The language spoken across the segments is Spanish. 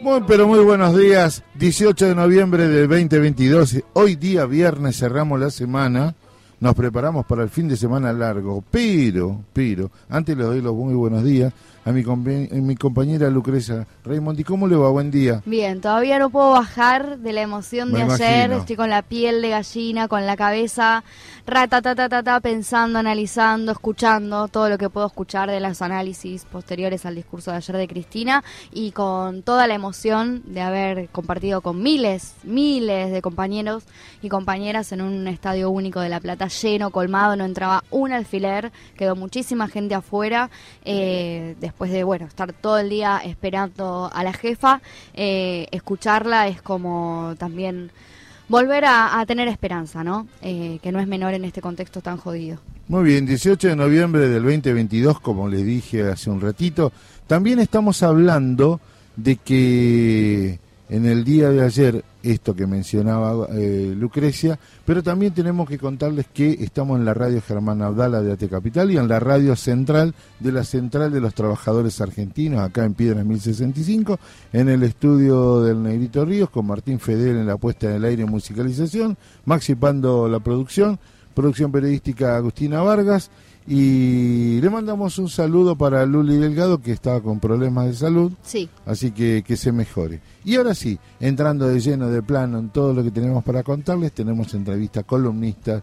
Muy, pero muy buenos días. 18 de noviembre del 2022. Hoy día viernes cerramos la semana. Nos preparamos para el fin de semana largo. Pero, pero, antes le doy los muy buenos días a mi, mi compañera Lucrecia Raymond. ¿Y cómo le va? Buen día. Bien, todavía no puedo bajar de la emoción de ayer. Estoy con la piel de gallina, con la cabeza rata, pensando, analizando, escuchando todo lo que puedo escuchar de los análisis posteriores al discurso de ayer de Cristina y con toda la emoción de haber compartido con miles, miles de compañeros y compañeras en un estadio único de La Plata lleno, colmado, no entraba un alfiler, quedó muchísima gente afuera eh, después de, bueno, estar todo el día esperando a la jefa, eh, escucharla es como también volver a, tener esperanza, ¿no? Eh, que no es menor en este contexto tan jodido. Muy bien, 18 de noviembre del 2022, como les dije hace un ratito, también estamos hablando de que en el día de ayer esto que mencionaba eh, Lucrecia, pero también tenemos que contarles que estamos en la radio Germán Abdala de AT Capital y en la radio central de la Central de los Trabajadores Argentinos, acá en Piedras 1065, en el estudio del Negrito Ríos, con Martín Fedel en la puesta en el aire y musicalización, Maxi Pando la producción, producción periodística Agustina Vargas y le mandamos un saludo para Luli Delgado, que estaba con problemas de salud. Sí. Así que que se mejore. Y ahora sí, entrando de lleno de plano en todo lo que tenemos para contarles, tenemos entrevistas columnistas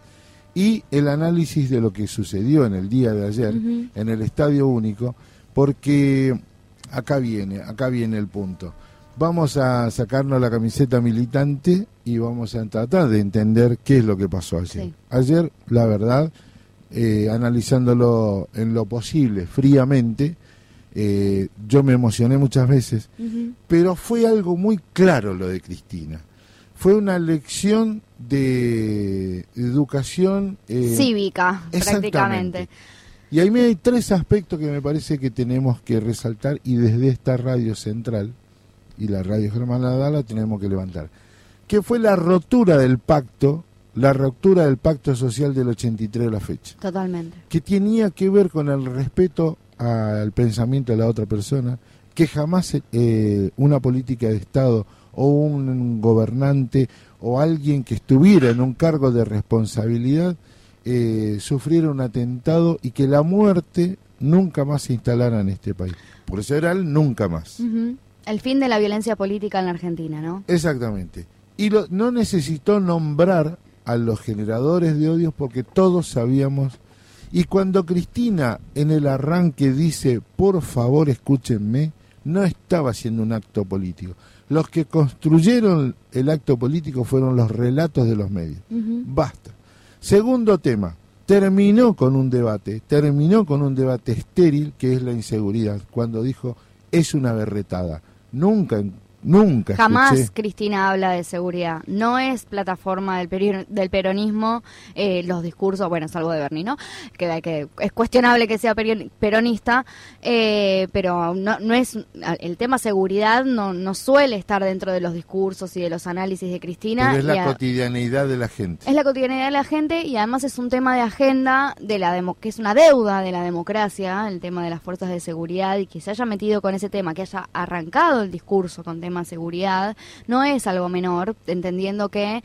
y el análisis de lo que sucedió en el día de ayer en el Estadio Único, porque acá viene, acá viene el punto. Vamos a sacarnos la camiseta militante y vamos a tratar de entender qué es lo que pasó ayer. Ayer, la verdad, eh, analizándolo en lo posible, fríamente. Eh, yo me emocioné muchas veces, pero fue algo muy claro lo de Cristina. Fue una lección de educación eh, cívica, prácticamente. Y ahí me hay tres aspectos que me parece que tenemos que resaltar y desde esta radio central y la radio Germán Dala tenemos que levantar. Que fue la rotura del pacto la ruptura del pacto social del 83 a la fecha. Totalmente. Que tenía que ver con el respeto al pensamiento de la otra persona, que jamás eh, una política de Estado o un gobernante o alguien que estuviera en un cargo de responsabilidad eh, sufriera un atentado y que la muerte nunca más se instalara en este país. Por eso era el nunca más. El fin de la violencia política en la Argentina, ¿no? Exactamente. Y lo, no necesitó nombrar a los generadores de odios porque todos sabíamos. Y cuando Cristina en el arranque dice, por favor escúchenme, no estaba haciendo un acto político. Los que construyeron el acto político fueron los relatos de los medios. Basta. Segundo tema, terminó con un debate, terminó con un debate estéril que es la inseguridad, cuando dijo, es una berretada. Nunca Nunca. Jamás Cristina habla de seguridad. No es plataforma del, del peronismo eh, los discursos, bueno, salvo de Berni, ¿no? Que, que es cuestionable que sea peronista, eh, pero no, no es el tema seguridad no, no suele estar dentro de los discursos y de los análisis de Cristina. Pero es la cotidianidad de la gente. Es la cotidianidad de la gente y además es un tema de agenda de la demo, que es una deuda de la democracia, el tema de las fuerzas de seguridad y que se haya metido con ese tema, que haya arrancado el discurso con temas seguridad, no es algo menor, entendiendo que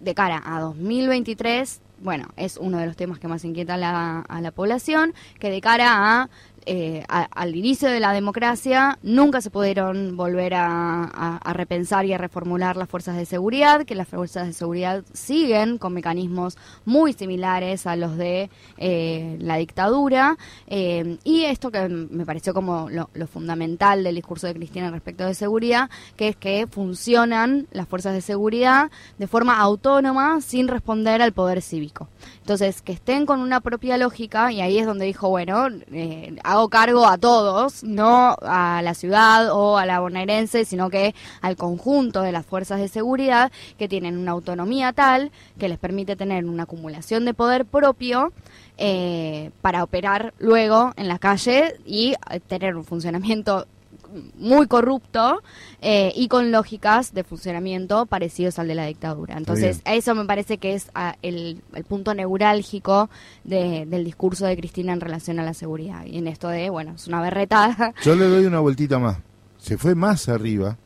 de cara a 2023 bueno, es uno de los temas que más inquieta a la población, que de cara a eh, al inicio de la democracia nunca se pudieron volver a, repensar y a reformular las fuerzas de seguridad, que las fuerzas de seguridad siguen con mecanismos muy similares a los de eh, la dictadura. Eh, y esto que me pareció como lo, fundamental del discurso de Cristina respecto de seguridad, que es que funcionan las fuerzas de seguridad de forma autónoma sin responder al poder cívico. Entonces, que estén con una propia lógica, y ahí es donde dijo, bueno, eh, hago cargo a todos, no a la ciudad o a la bonaerense, sino que al conjunto de las fuerzas de seguridad que tienen una autonomía tal que les permite tener una acumulación de poder propio eh, para operar luego en la calle y eh, tener un funcionamiento muy corrupto eh, y con lógicas de funcionamiento parecidos al de la dictadura. Entonces, eso me parece que es ah, el, punto neurálgico del discurso de Cristina en relación a la seguridad. Y en esto de, bueno, es una berretada. Yo le doy una vueltita más. Se fue más arriba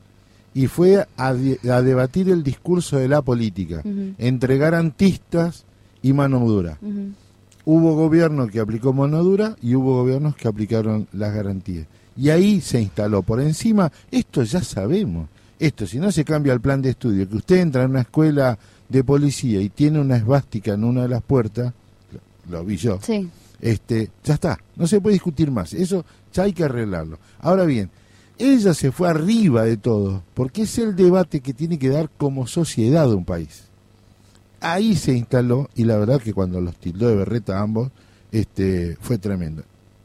y fue a, debatir el discurso de la política entre garantistas y mano dura. Hubo gobierno que aplicó mano dura y hubo gobiernos que aplicaron las garantías. Y ahí se instaló. Por encima, esto ya sabemos. Esto, si no se cambia el plan de estudio, que usted entra en una escuela de policía y tiene una esvástica en una de las puertas, lo, vi yo, este, ya está, no se puede discutir más. Eso ya hay que arreglarlo. Ahora bien, ella se fue arriba de todo, porque es el debate que tiene que dar como sociedad de un país. Ahí se instaló, y la verdad que cuando los tildó de berreta ambos, este, fue tremendo.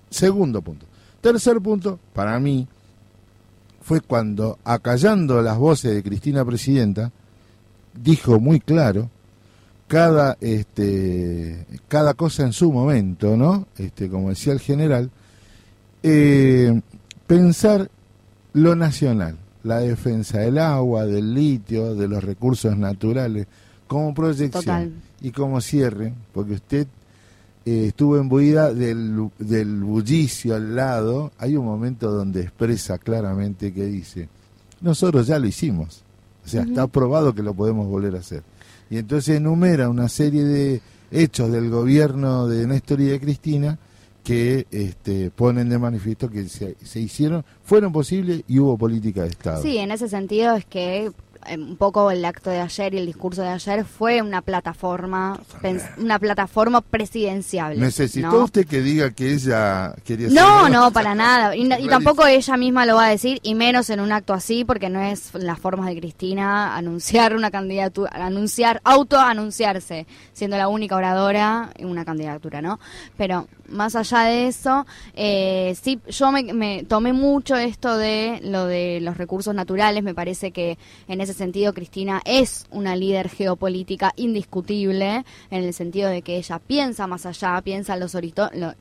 Segundo punto. Tercer punto, para mí, fue cuando, acallando las voces de Cristina Presidenta, dijo muy claro cada este cada cosa en su momento no este como decía el general eh, pensar lo nacional, la defensa del agua, del litio, de los recursos naturales, como proyección y como cierre, porque usted eh, estuvo embuida del, del bullicio al lado, hay un momento donde expresa claramente que dice, nosotros ya lo hicimos, o sea, está probado que lo podemos volver a hacer. Y entonces enumera una serie de hechos del gobierno de Néstor y de Cristina que este, ponen de manifiesto que se, se, hicieron, fueron posibles y hubo política de Estado. Sí, en ese sentido es que un poco el acto de ayer y el discurso de ayer fue una plataforma una plataforma presidencial. ¿Necesitó usted que diga que ella quería No, no, para nada. Y, tampoco ella misma lo va a decir, y menos en un acto así, porque no es las formas de Cristina anunciar una candidatura, anunciar, autoanunciarse, siendo la única oradora en una candidatura, ¿no? Pero más allá de eso, eh, sí, yo me, tomé mucho esto de lo de los recursos naturales. Me parece que en ese sentido Cristina es una líder geopolítica indiscutible, en el sentido de que ella piensa más allá, piensa los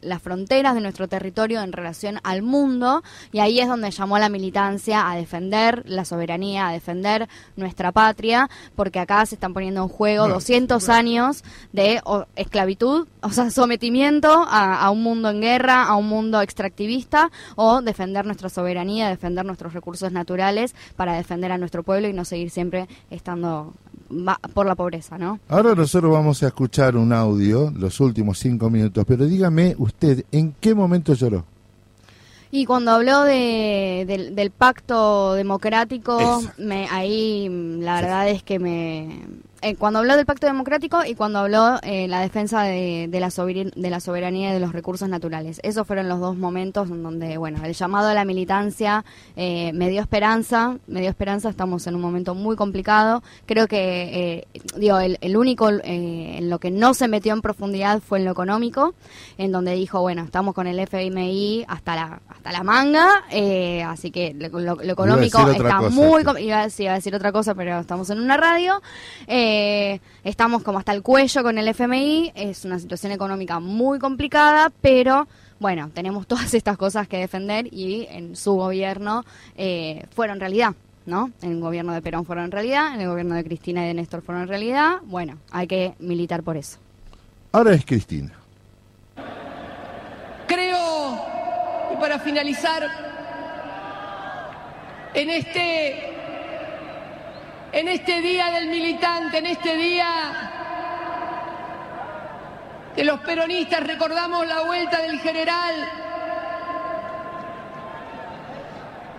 las fronteras de nuestro territorio en relación al mundo, y ahí es donde llamó a la militancia a defender la soberanía, a defender nuestra patria, porque acá se están poniendo en juego 200 años de esclavitud, o sea, sometimiento a a, un mundo en guerra, a un mundo extractivista, o defender nuestra soberanía, defender nuestros recursos naturales para defender a nuestro pueblo y no seguir siempre estando por la pobreza, ¿no? Ahora nosotros vamos a escuchar un audio, los últimos cinco minutos, pero dígame usted, ¿en qué momento lloró? Y cuando habló de, del, pacto democrático, me, ahí la verdad es que me, eh, cuando habló del pacto democrático y cuando habló eh, la defensa de, la de la soberanía y de los recursos naturales. Esos fueron los dos momentos en donde, bueno, el llamado a la militancia eh, me dio esperanza, me dio esperanza, estamos en un momento muy complicado. Creo que, digo, el, el único en lo que no se metió en profundidad fue en lo económico, en donde dijo, bueno, estamos con el FMI hasta la, hasta la manga, así que lo, económico está muy... Iba a, iba a, decir otra cosa, pero estamos en una radio. Eh, eh, estamos como hasta el cuello con el FMI, es una situación económica muy complicada, pero bueno, tenemos todas estas cosas que defender y en su gobierno eh, fueron realidad. ¿no? En el gobierno de Perón fueron realidad, en el gobierno de Cristina y de Néstor fueron realidad. Bueno, hay que militar por eso. Ahora es Cristina. Creo, y para finalizar, en este en este día del militante, en este día que los peronistas recordamos la vuelta del general.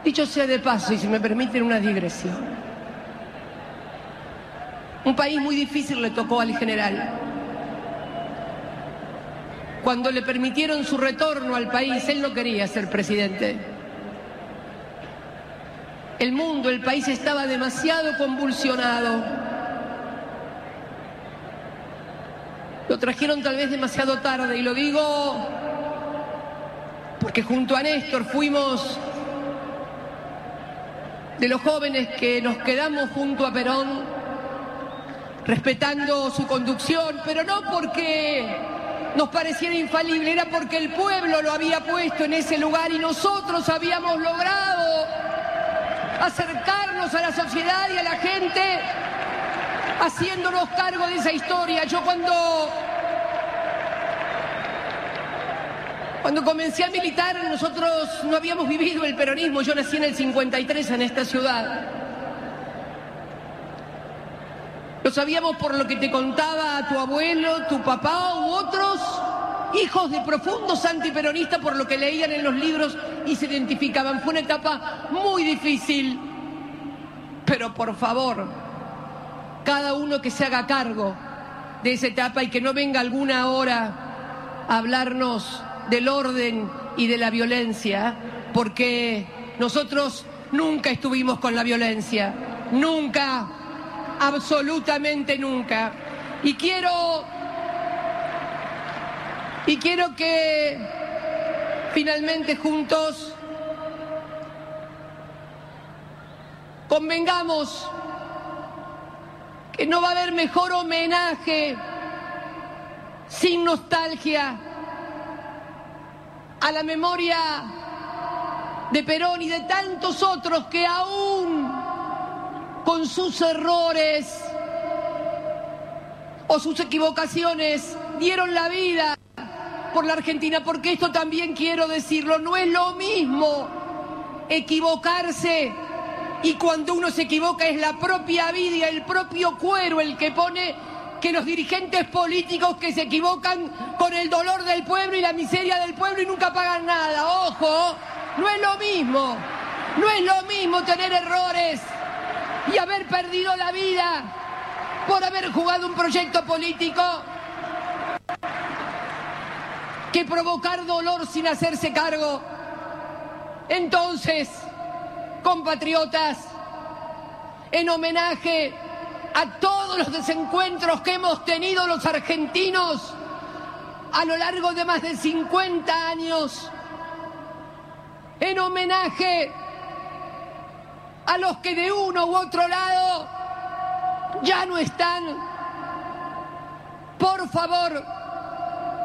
Dicho sea de paso, y si me permiten una digresión, un país muy difícil le tocó al general. Cuando le permitieron su retorno al país, él no quería ser presidente. El mundo, el país estaba demasiado convulsionado. Lo trajeron tal vez demasiado tarde y lo digo porque junto a Néstor fuimos de los jóvenes que nos quedamos junto a Perón respetando su conducción, pero no porque nos pareciera infalible, era porque el pueblo lo había puesto en ese lugar y nosotros habíamos logrado acercarnos a la sociedad y a la gente haciéndonos cargo de esa historia. Yo cuando, cuando comencé a militar, nosotros no habíamos vivido el peronismo. Yo nací en el 53 en esta ciudad. Lo sabíamos por lo que te contaba tu abuelo, tu papá u otros hijos de profundos antiperonistas por lo que leían en los libros y se identificaban. Fue una etapa muy difícil, pero por favor, cada uno que se haga cargo de esa etapa y que no venga alguna hora a hablarnos del orden y de la violencia, porque nosotros nunca estuvimos con la violencia, nunca, absolutamente nunca. Y quiero y quiero que finalmente juntos convengamos que no va a haber mejor homenaje sin nostalgia a la memoria de Perón y de tantos otros que aún con sus errores o sus equivocaciones dieron la vida por la Argentina, porque esto también quiero decirlo, no es lo mismo equivocarse y cuando uno se equivoca es la propia vida el propio cuero el que pone que los dirigentes políticos que se equivocan con el dolor del pueblo y la miseria del pueblo y nunca pagan nada. Ojo, no es lo mismo, no es lo mismo tener errores y haber perdido la vida por haber jugado un proyecto político que provocar dolor sin hacerse cargo. Entonces, compatriotas, en homenaje a todos los desencuentros que hemos tenido los argentinos a lo largo de más de 50 años, en homenaje a los que de uno u otro lado ya no están, por favor,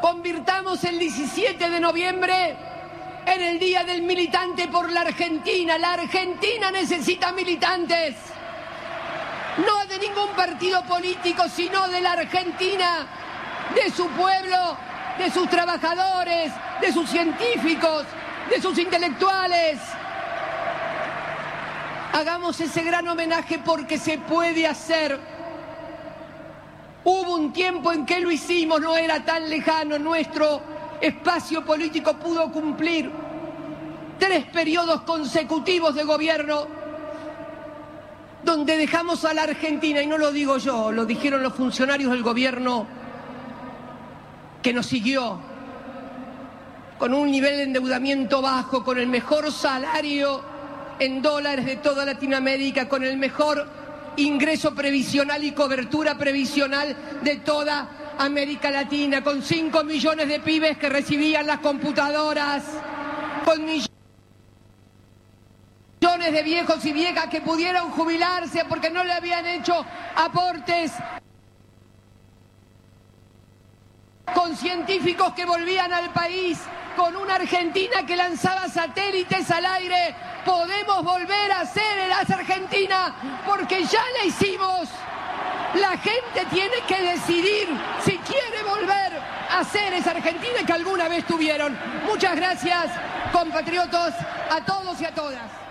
convirtamos el 17 de noviembre en el Día del Militante por la Argentina. La Argentina necesita militantes, no de ningún partido político, sino de la Argentina, de su pueblo, de sus trabajadores, de sus científicos, de sus intelectuales. Hagamos ese gran homenaje porque se puede hacer Hubo un tiempo en que lo hicimos, no era tan lejano, nuestro espacio político pudo cumplir tres periodos consecutivos de gobierno donde dejamos a la Argentina, y no lo digo yo, lo dijeron los funcionarios del gobierno que nos siguió, con un nivel de endeudamiento bajo, con el mejor salario en dólares de toda Latinoamérica, con el mejor ingreso previsional y cobertura previsional de toda América Latina, con 5 millones de pibes que recibían las computadoras, con millones de viejos y viejas que pudieron jubilarse porque no le habían hecho aportes, con científicos que volvían al país, con una Argentina que lanzaba satélites al aire podemos volver a ser el Argentina porque ya la hicimos. La gente tiene que decidir si quiere volver a ser esa Argentina que alguna vez tuvieron. Muchas gracias, compatriotas, a todos y a todas.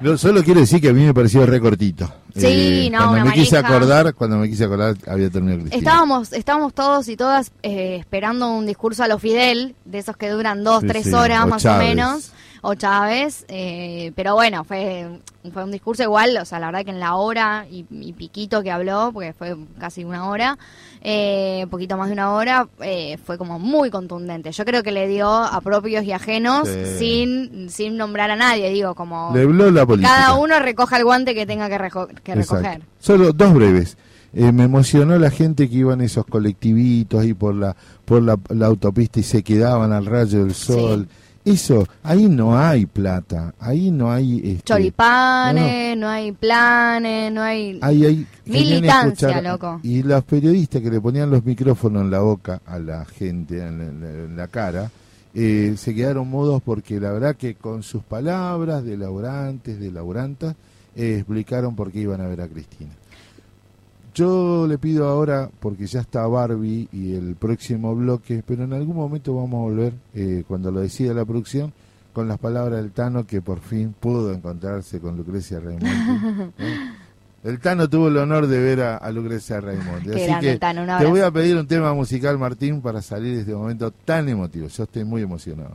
No, solo quiero decir que a mí me pareció recortito. Sí, eh, no, cuando me quise acordar, cuando me quise acordar había terminado Cristina. Estábamos, estábamos todos y todas eh, esperando un discurso a lo Fidel, de esos que duran dos, tres horas más o menos o Chávez, eh, pero bueno, fue, fue un discurso igual, o sea, la verdad que en la hora y, piquito que habló, porque fue casi una hora, eh, poquito más de una hora, eh, fue como muy contundente. Yo creo que le dio a propios y ajenos sin, sin nombrar a nadie, digo, como cada uno recoja el guante que tenga que, recoger. Solo dos breves. me emocionó la gente que iban esos colectivitos ahí por la por la, autopista y se quedaban al rayo del sol. Eso, ahí no hay plata, ahí no hay... Este, Choripanes, no, hay planes, no hay... hay militancia, loco. Y los periodistas que le ponían los micrófonos en la boca a la gente, en la, cara, eh, se quedaron mudos porque la verdad que con sus palabras de laburantes, de laburantas, eh, explicaron por qué iban a ver a Cristina. Yo le pido ahora, porque ya está Barbie y el próximo bloque, pero en algún momento vamos a volver, eh, cuando lo decida la producción, con las palabras del Tano que por fin pudo encontrarse con Lucrecia Raymond. El Tano tuvo el honor de ver a, a Lucrecia Raimondi. Qué Así grande, que Tano, te voy a pedir un tema musical, Martín, para salir de este momento tan emotivo. Yo estoy muy emocionado.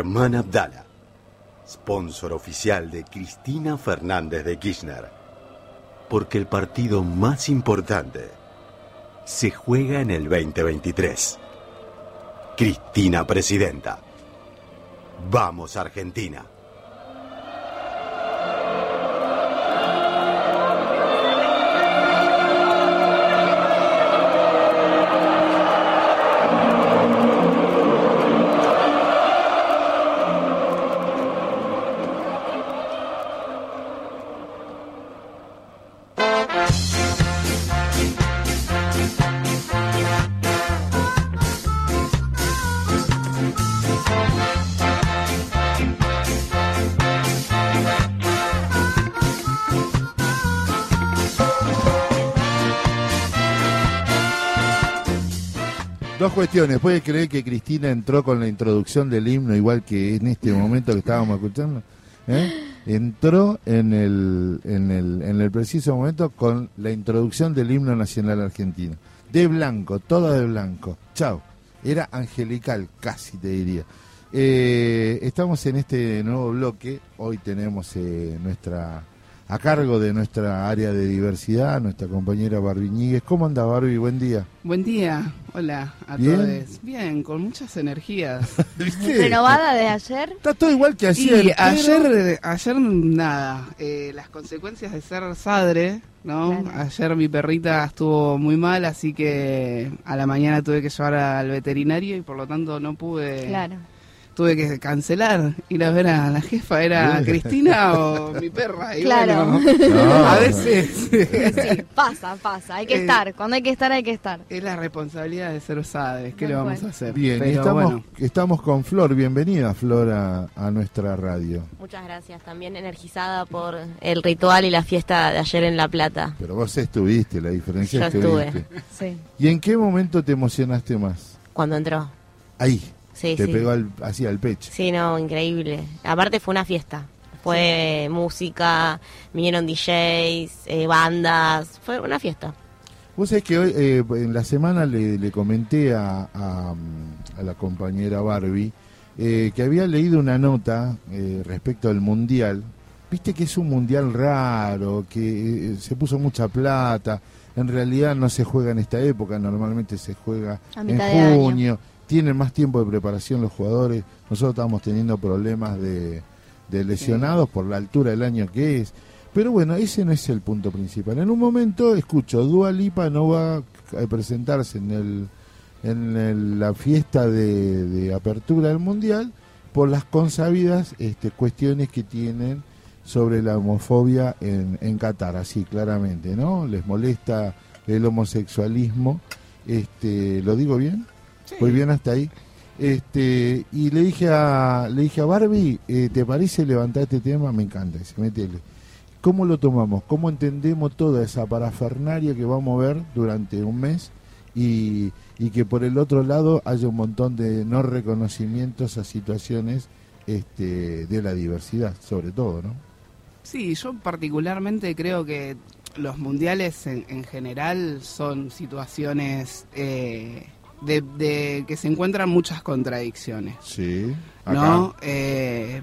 Germán Abdala, sponsor oficial de Cristina Fernández de Kirchner. Porque el partido más importante se juega en el 2023. Cristina Presidenta. Vamos Argentina. Cuestiones. ¿Puede creer que Cristina entró con la introducción del himno igual que en este momento que estábamos escuchando? ¿Eh? Entró en el, en, el, en el preciso momento con la introducción del himno nacional argentino. De blanco, todo de blanco. Chao. Era angelical, casi te diría. Eh, estamos en este nuevo bloque. Hoy tenemos eh, nuestra a cargo de nuestra área de diversidad, nuestra compañera Barbie Ñíguez. ¿Cómo anda Barbie? Buen día. Buen día, hola a ¿Bien? todos. Bien, con muchas energías. ¿Viste? ¿Renovada de ayer? Está todo igual que ayer. y pero- ayer, ayer nada, eh, las consecuencias de ser sadre, ¿no? Claro. Ayer mi perrita estuvo muy mal, así que a la mañana tuve que llevar al veterinario y por lo tanto no pude... Claro. Tuve que cancelar, ir a ver a la jefa, ¿era Cristina o mi perra? Y Claro. bueno, No, a veces Sí, pasa, pasa. Hay que Eh, estar. Cuando hay que estar, hay que estar. es la responsabilidad de ser sadres, ¿qué Tal le vamos a hacer? Bien, Pero estamos, bueno, estamos con Flor. Bienvenida, Flor, a, a nuestra radio. Muchas gracias, también energizada por el ritual y la fiesta de ayer en La Plata. Pero vos estuviste, la diferencia Yo es que estuve. Sí. ¿Y en qué momento te emocionaste más? Cuando entró. Ahí, Sí, te sí. pegó al, así al pecho. Sí, no, increíble. Aparte fue una fiesta. Fue música, vinieron DJs, eh, bandas, fue una fiesta. Vos sabés que hoy, eh, en la semana le, le comenté a, a, a la compañera Barbie eh, que había leído una nota eh, respecto al Mundial. Viste que es un Mundial raro, que eh, se puso mucha plata. En realidad no se juega en esta época, normalmente se juega A en junio. Tienen más tiempo de preparación los jugadores. Nosotros estamos teniendo problemas de, de lesionados por la altura del año que es. Pero bueno, ese no es el punto principal. En un momento escucho, Dua Lipa no va a presentarse en el en el- la fiesta de, de apertura del mundial por las consabidas este, cuestiones que tienen sobre la homofobia en, en Qatar, así claramente, ¿no? Les molesta el homosexualismo, este, ¿lo digo bien? Muy bien hasta ahí. Este, y le dije a le dije a Barbie, eh, ¿te parece levantar este tema? Me encanta, dice, métele. ¿Cómo lo tomamos? ¿Cómo entendemos toda esa parafernaria que vamos a ver durante un mes? Y, y que por el otro lado haya un montón de no reconocimientos a situaciones este, de la diversidad, sobre todo, ¿no? Sí, yo particularmente creo que los mundiales en, en general son situaciones eh, de, de que se encuentran muchas contradicciones. Sí. ¿no? Eh,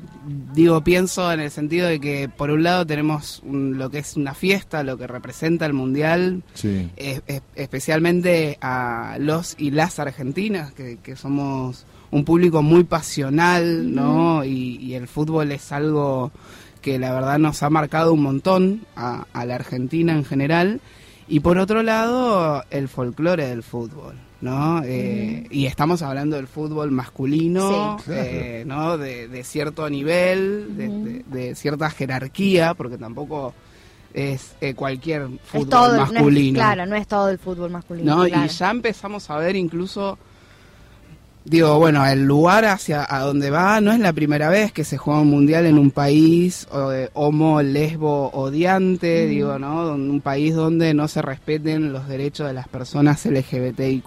digo, pienso en el sentido de que por un lado tenemos un- lo que es una fiesta, lo que representa el mundial, Sí. es- es- especialmente a los y las argentinas, que, que somos un público muy pasional, ¿no? Y, y el fútbol es algo que la verdad nos ha marcado un montón a, a la Argentina en general. Y por otro lado, el folclore del fútbol, ¿no? Eh, Y estamos hablando del fútbol masculino, Sí. Claro. eh, ¿no? De, de cierto nivel, de, de- de cierta jerarquía, porque tampoco es eh, cualquier Es fútbol todo, no es- masculino. claro, no es todo el fútbol masculino. ¿no? claro. Y ya empezamos a ver incluso, digo, bueno, el lugar hacia a donde va no es la primera vez que se juega un mundial en un país eh, homo, lesbo, odiante, digo, ¿no? Un país donde no se respeten los derechos de las personas LGBTIQ+.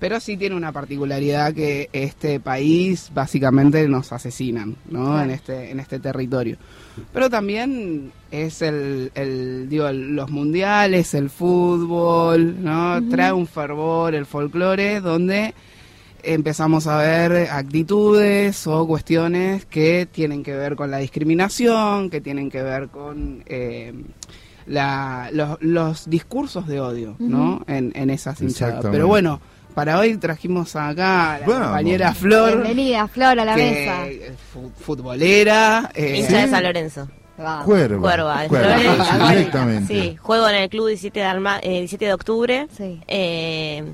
Pero sí tiene una particularidad que este país básicamente nos asesinan, ¿no? Claro. En este en este territorio. Pero también es el, el digo el- los mundiales, el fútbol, ¿no? Trae un fervor, el folclore donde empezamos a ver actitudes o cuestiones que tienen que ver con la discriminación, que tienen que ver con eh, la- los, los discursos de odio, ¿no? En, en esas hinchadas. Pero bueno, para hoy trajimos acá a la Vamos. compañera Flor, Bienvenida, Flor, a la que mesa. es fu- futbolera. eh, Hincha de San Lorenzo. Vamos. Cuerva. Cuerva, de Cuerva, Flores. sí, directamente. Sí, juego en el club 17 de, Alma- eh, 17 de octubre. Sí. Eh,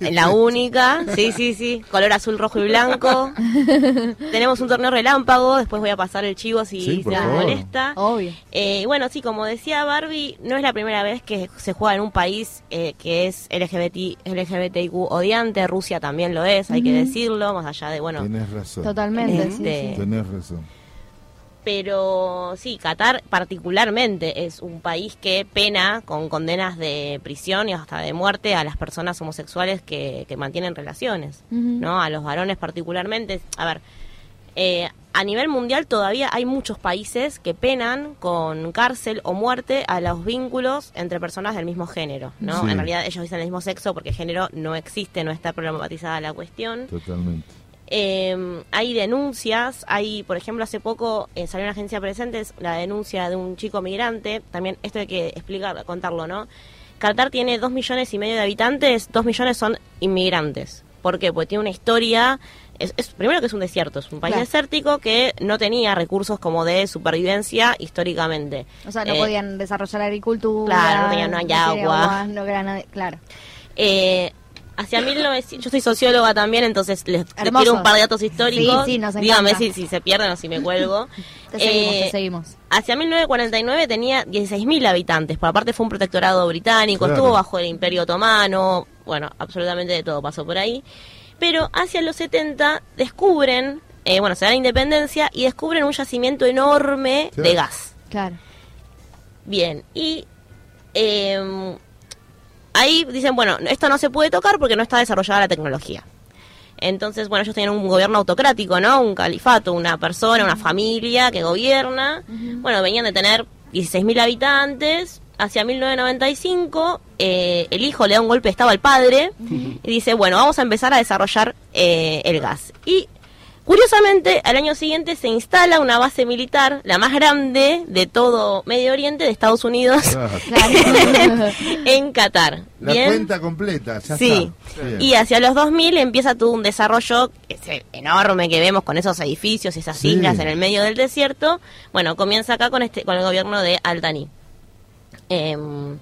la única, sí, sí, sí, color azul, rojo y blanco. Tenemos un torneo relámpago, después voy a pasar el chivo si Sí, se les molesta. Obvio. Eh, bueno, sí, como decía Barbie, no es la primera vez que se juega en un país eh, que es LGBT, LGBTIQ odiante, Rusia también lo es, hay que decirlo, más allá de, bueno, Tenés razón. Totalmente, sí, Este, sí. Tenés razón. Pero sí, Qatar particularmente es un país que pena con condenas de prisión y hasta de muerte a las personas homosexuales que, que mantienen relaciones. ¿no? A los varones particularmente. A ver, eh, a nivel mundial todavía hay muchos países que penan con cárcel o muerte a los vínculos entre personas del mismo género, ¿no? Sí. En realidad ellos dicen el mismo sexo porque género no existe, no está problematizada la cuestión. Totalmente. Eh, hay denuncias, hay, por ejemplo, hace poco eh, salió una agencia presentes la denuncia de un chico migrante, también esto hay que explicar, contarlo, ¿no? Qatar tiene dos millones y medio de habitantes, dos millones son inmigrantes. ¿Por qué? Porque tiene una historia, es, es- primero que es un desierto, es un país Claro. desértico que no tenía recursos como de supervivencia históricamente. O sea, no Eh, podían desarrollar agricultura. claro, no tenían- no hay tiene agua. no claro. Eh, Hacia 1900, yo soy socióloga también, entonces les, les tiro un par de datos históricos. Sí, sí, nos Dígame encanta. si, si se pierden o si me cuelgo. Te seguimos, Eh, te seguimos. Hacia 1949 tenía 16.000 habitantes, por aparte fue un protectorado británico, Claro. estuvo bajo el Imperio Otomano, bueno, absolutamente de todo pasó por ahí. Pero hacia los 70 descubren, eh, bueno, se da la independencia y descubren un yacimiento enorme de gas. Claro. Bien, y eh, ahí dicen, bueno, esto no se puede tocar porque no está desarrollada la tecnología. Entonces, bueno, ellos tienen un gobierno autocrático, ¿no? Un califato, una persona, una familia que gobierna. Bueno, venían de tener 16.000 habitantes. Hacia 1995, eh, el hijo le da un golpe de estado al padre y dice, bueno, vamos a empezar a desarrollar eh, el gas. Y Curiosamente, al año siguiente se instala una base militar, la más grande de todo Medio Oriente, de Estados Unidos, Claro. En Qatar. La Bien. cuenta completa, ya Sí. está. Y hacia los 2000 empieza todo un desarrollo ese enorme que vemos con esos edificios y esas Sí. islas en el medio del desierto. Bueno, comienza acá con este con el gobierno de Al-Thani. Em,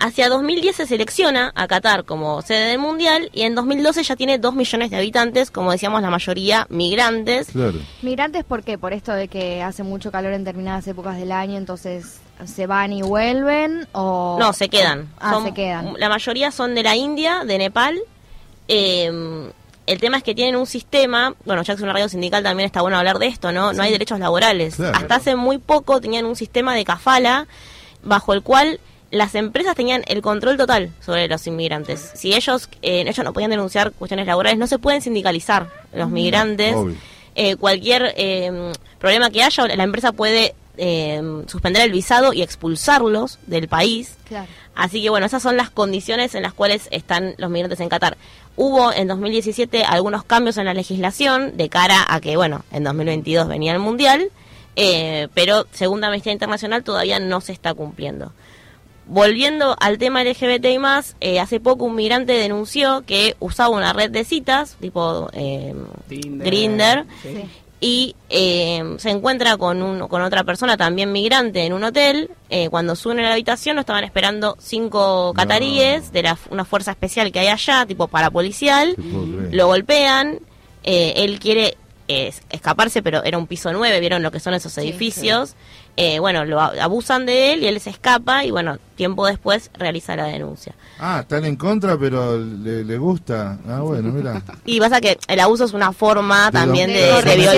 hacia 2010 se selecciona a Qatar como sede del mundial y en 2012 ya tiene 2 millones de habitantes, como decíamos, la mayoría migrantes. Claro. Migrantes, ¿por qué? Por esto de que hace mucho calor en determinadas épocas del año, entonces se van y vuelven o... No, se quedan. Ah, Son- se quedan. La mayoría son de la India, de Nepal. Eh, el tema es que tienen un sistema, bueno, ya que es una radio sindical también está bueno hablar de esto, ¿no? No hay derechos laborales. Claro. Hasta hace muy poco tenían un sistema de kafala bajo el cual las empresas tenían el control total sobre los inmigrantes. Si ellos, eh, ellos no podían denunciar cuestiones laborales, no se pueden sindicalizar los migrantes. Obvio. Eh, cualquier eh, problema que haya, la empresa puede eh, suspender el visado y expulsarlos del país. Claro. Así que bueno, esas son las condiciones en las cuales están los migrantes en Qatar. Hubo en 2017 algunos cambios en la legislación de cara a que, bueno, en 2022 venía el Mundial, eh, pero según Amnistía Internacional todavía no se está cumpliendo. Volviendo al tema LGBT y más, eh, hace poco un migrante denunció que usaba una red de citas, tipo eh, Tinder. Grinder, Sí. y eh, se encuentra con, un, con otra persona también migrante en un hotel. Eh, cuando suben a la habitación lo estaban esperando cinco cataríes de la, una fuerza especial que hay allá, tipo parapolicial. Lo golpean. eh, él quiere eh, escaparse, pero era un piso 9, vieron lo que son esos edificios. Eh, bueno, lo abusan de él y él se escapa y bueno, tiempo después realiza la denuncia. Ah, están en contra, pero le, le gusta. Ah, bueno, mira. Y pasa que el abuso es una forma De también de, de de corrección.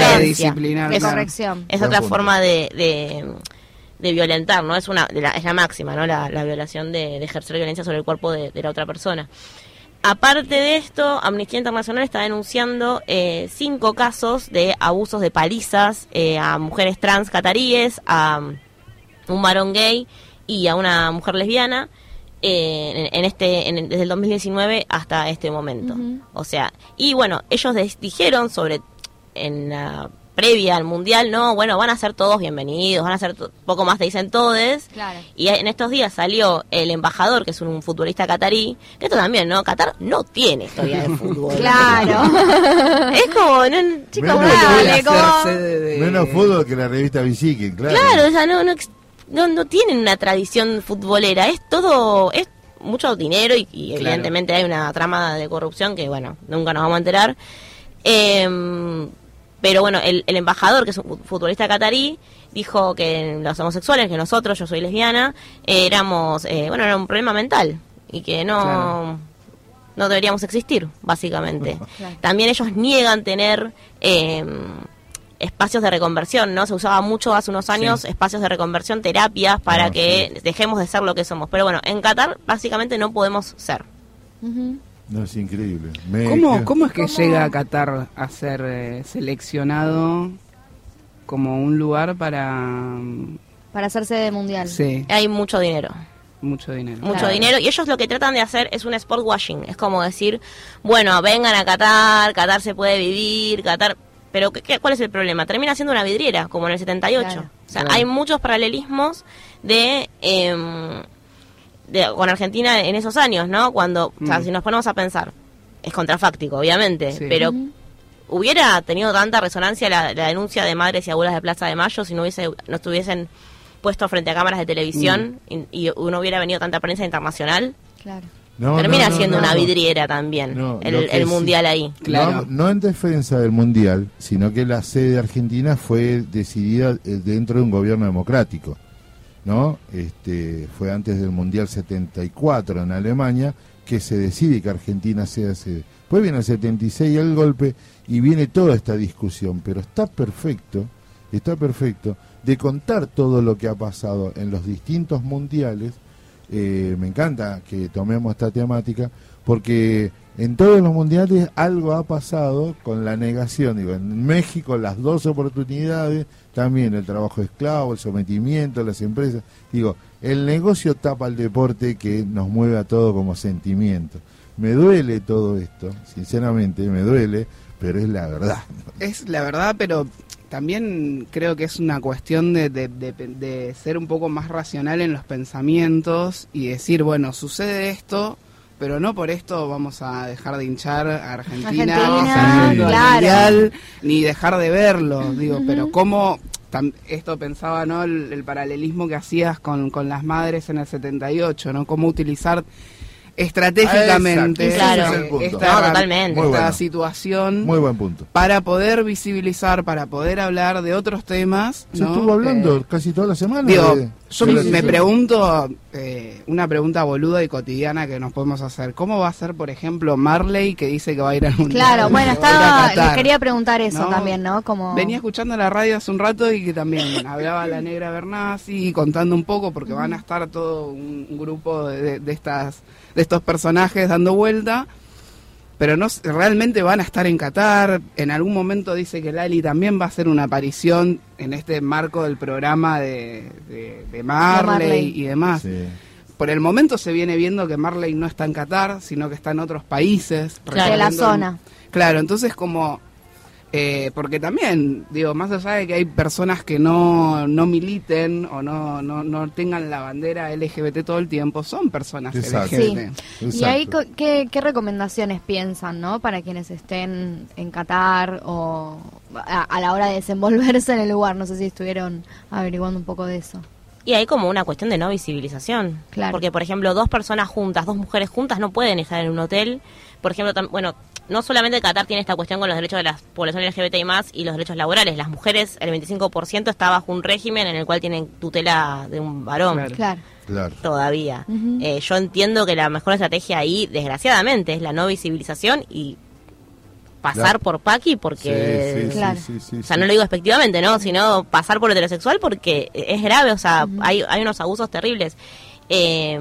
violencia. De Es- corrección. es otra punto. forma de, de, de violentar, ¿no? Es una de la, es la máxima, ¿no? La, la violación de, de ejercer violencia sobre el cuerpo de, de la otra persona. Aparte de esto, Amnistía Internacional está denunciando eh, cinco casos de abusos de palizas eh, a mujeres trans cataríes, a um, un varón gay y a una mujer lesbiana eh, en, en este en- desde el 2019 hasta este momento. O sea, y bueno, ellos dijeron sobre en la previa al mundial, no, bueno, van a ser todos bienvenidos, van a ser poco más te dicen todes. Claro. Y en estos días salió el embajador, que es un futbolista catarí, que esto también, ¿no? Qatar no tiene historia de fútbol. Claro. Es como, no, chicos, Menos como- de- Menos fútbol que la revista Visique, claro. Claro, o sea, no, no, no, no tienen una tradición futbolera, es todo, es mucho dinero y, y Claro. evidentemente hay una trama de corrupción que, bueno, nunca nos vamos a enterar. Em, pero bueno, el, el embajador, que es un fu- futbolista catarí, dijo que los homosexuales, que nosotros, yo soy lesbiana, eh, éramos, eh, bueno, era un problema mental y que no, Claro. no deberíamos existir, básicamente. Claro. También ellos niegan tener eh, espacios de reconversión, ¿no? Se usaba mucho hace unos años Sí. espacios de reconversión, terapias, para Ah, que dejemos de ser lo que somos. Pero bueno, en Qatar básicamente no podemos ser. Ujú. No, es increíble. Me- ¿Cómo, ¿Cómo es que ¿Cómo? llega a Qatar a ser eh, seleccionado como un lugar para... mm, Para hacerse de mundial. Sí, Hay mucho dinero. mucho dinero. mucho Claro. dinero y ellos lo que tratan de hacer es un sport washing es como decir bueno vengan a Qatar Qatar se puede vivir Qatar pero ¿qué, qué- cuál es el problema termina siendo una vidriera como en el 78 Claro. o sea Claro. hay muchos paralelismos de, em, de- con Argentina en esos años no cuando o sea Mm. si nos ponemos a pensar es contrafáctico obviamente Sí. pero hubiera tenido tanta resonancia la, la denuncia de madres y abuelas de Plaza de Mayo si no hubiese no estuviesen puesto frente a cámaras de televisión y, y no hubiera venido tanta prensa internacional Claro. No, Termina no, no, siendo no, una vidriera también, No, el, sí- mundial ahí. Claro. No, no en defensa del mundial, sino que la sede de Argentina fue decidida eh, dentro de un gobierno democrático, ¿no? Este, fue antes del mundial 74 en Alemania que se decide que Argentina sea sede. Después viene el 76 el golpe y viene toda esta discusión, pero está perfecto, está perfecto de contar todo lo que ha pasado en los distintos mundiales eh, me encanta que tomemos esta temática porque en todos los mundiales algo ha pasado con la negación. Digo, en México las dos oportunidades, también el trabajo esclavo, el sometimiento, las empresas. Digo, el negocio tapa al deporte que nos mueve a todo como sentimiento. Me duele todo esto, sinceramente me duele, pero es la verdad. Es la verdad, pero también creo que es una cuestión de- de- de ser un poco más racional en los pensamientos y decir, bueno, sucede esto, pero no por esto vamos a dejar de hinchar a Argentina, Argentina, ni al claro. Mundial, ni dejar de verlo, digo, pero cómo... Esto pensaba, ¿no? El, el paralelismo que hacías con, con las madres en el 78, ¿no? Cómo utilizar estratégicamente Exacto, ese es el punto. esta, No, totalmente. Esta bueno. situación Muy buen punto. para poder visibilizar, para poder hablar de otros temas. Se ¿no? estuvo hablando Eh, casi toda la semana. digo, de- yo de me pregunto, eh, una pregunta boluda y cotidiana que nos podemos hacer. ¿Cómo va a ser, por ejemplo, Marley que dice que va a ir al Mundial? Claro, bueno, estaba, les quería preguntar eso ¿No? también, ¿no? Como... Venía escuchando la radio hace un rato y que también hablaba la negra Bernasi y contando un poco porque van a estar todo un, un grupo de, de estas de estos personajes dando vuelta, pero no realmente van a estar en Qatar. En algún momento dice que Lali también va a hacer una aparición en este marco del programa de, de, de Marley, Marley. y demás. Sí. Por el momento se viene viendo que Marley no está en Qatar, sino que está en otros países. de la zona. Claro, entonces como... eh, porque también, digo, más allá de que hay personas que no, no militen o no, no, no tengan la bandera LGBT todo el tiempo, son personas Exacto. LGBT. Sí. Y ahí, ¿qué, ¿qué recomendaciones piensan, no? Para quienes estén en Qatar o a, a la hora de desenvolverse en el lugar. No sé si estuvieron averiguando un poco de eso. Y hay como una cuestión de no visibilización. Claro. Porque, por ejemplo, dos personas juntas, dos mujeres juntas no pueden estar en un hotel. Por ejemplo, bueno, no solamente Qatar tiene esta cuestión con los derechos de la población LGBT y más y los derechos laborales. Las mujeres, el 25% está bajo un régimen en el cual tienen tutela de un varón. Claro. Claro. Claro. Todavía. Eh, yo entiendo que la mejor estrategia ahí, desgraciadamente, es la no visibilización y pasar Claro. por Paqui porque... Sí, sí, sí, Claro. sí, sí, O sea, no lo digo despectivamente, ¿no? Sino pasar por heterosexual porque es grave, o sea, hay, hay unos abusos terribles. Eh,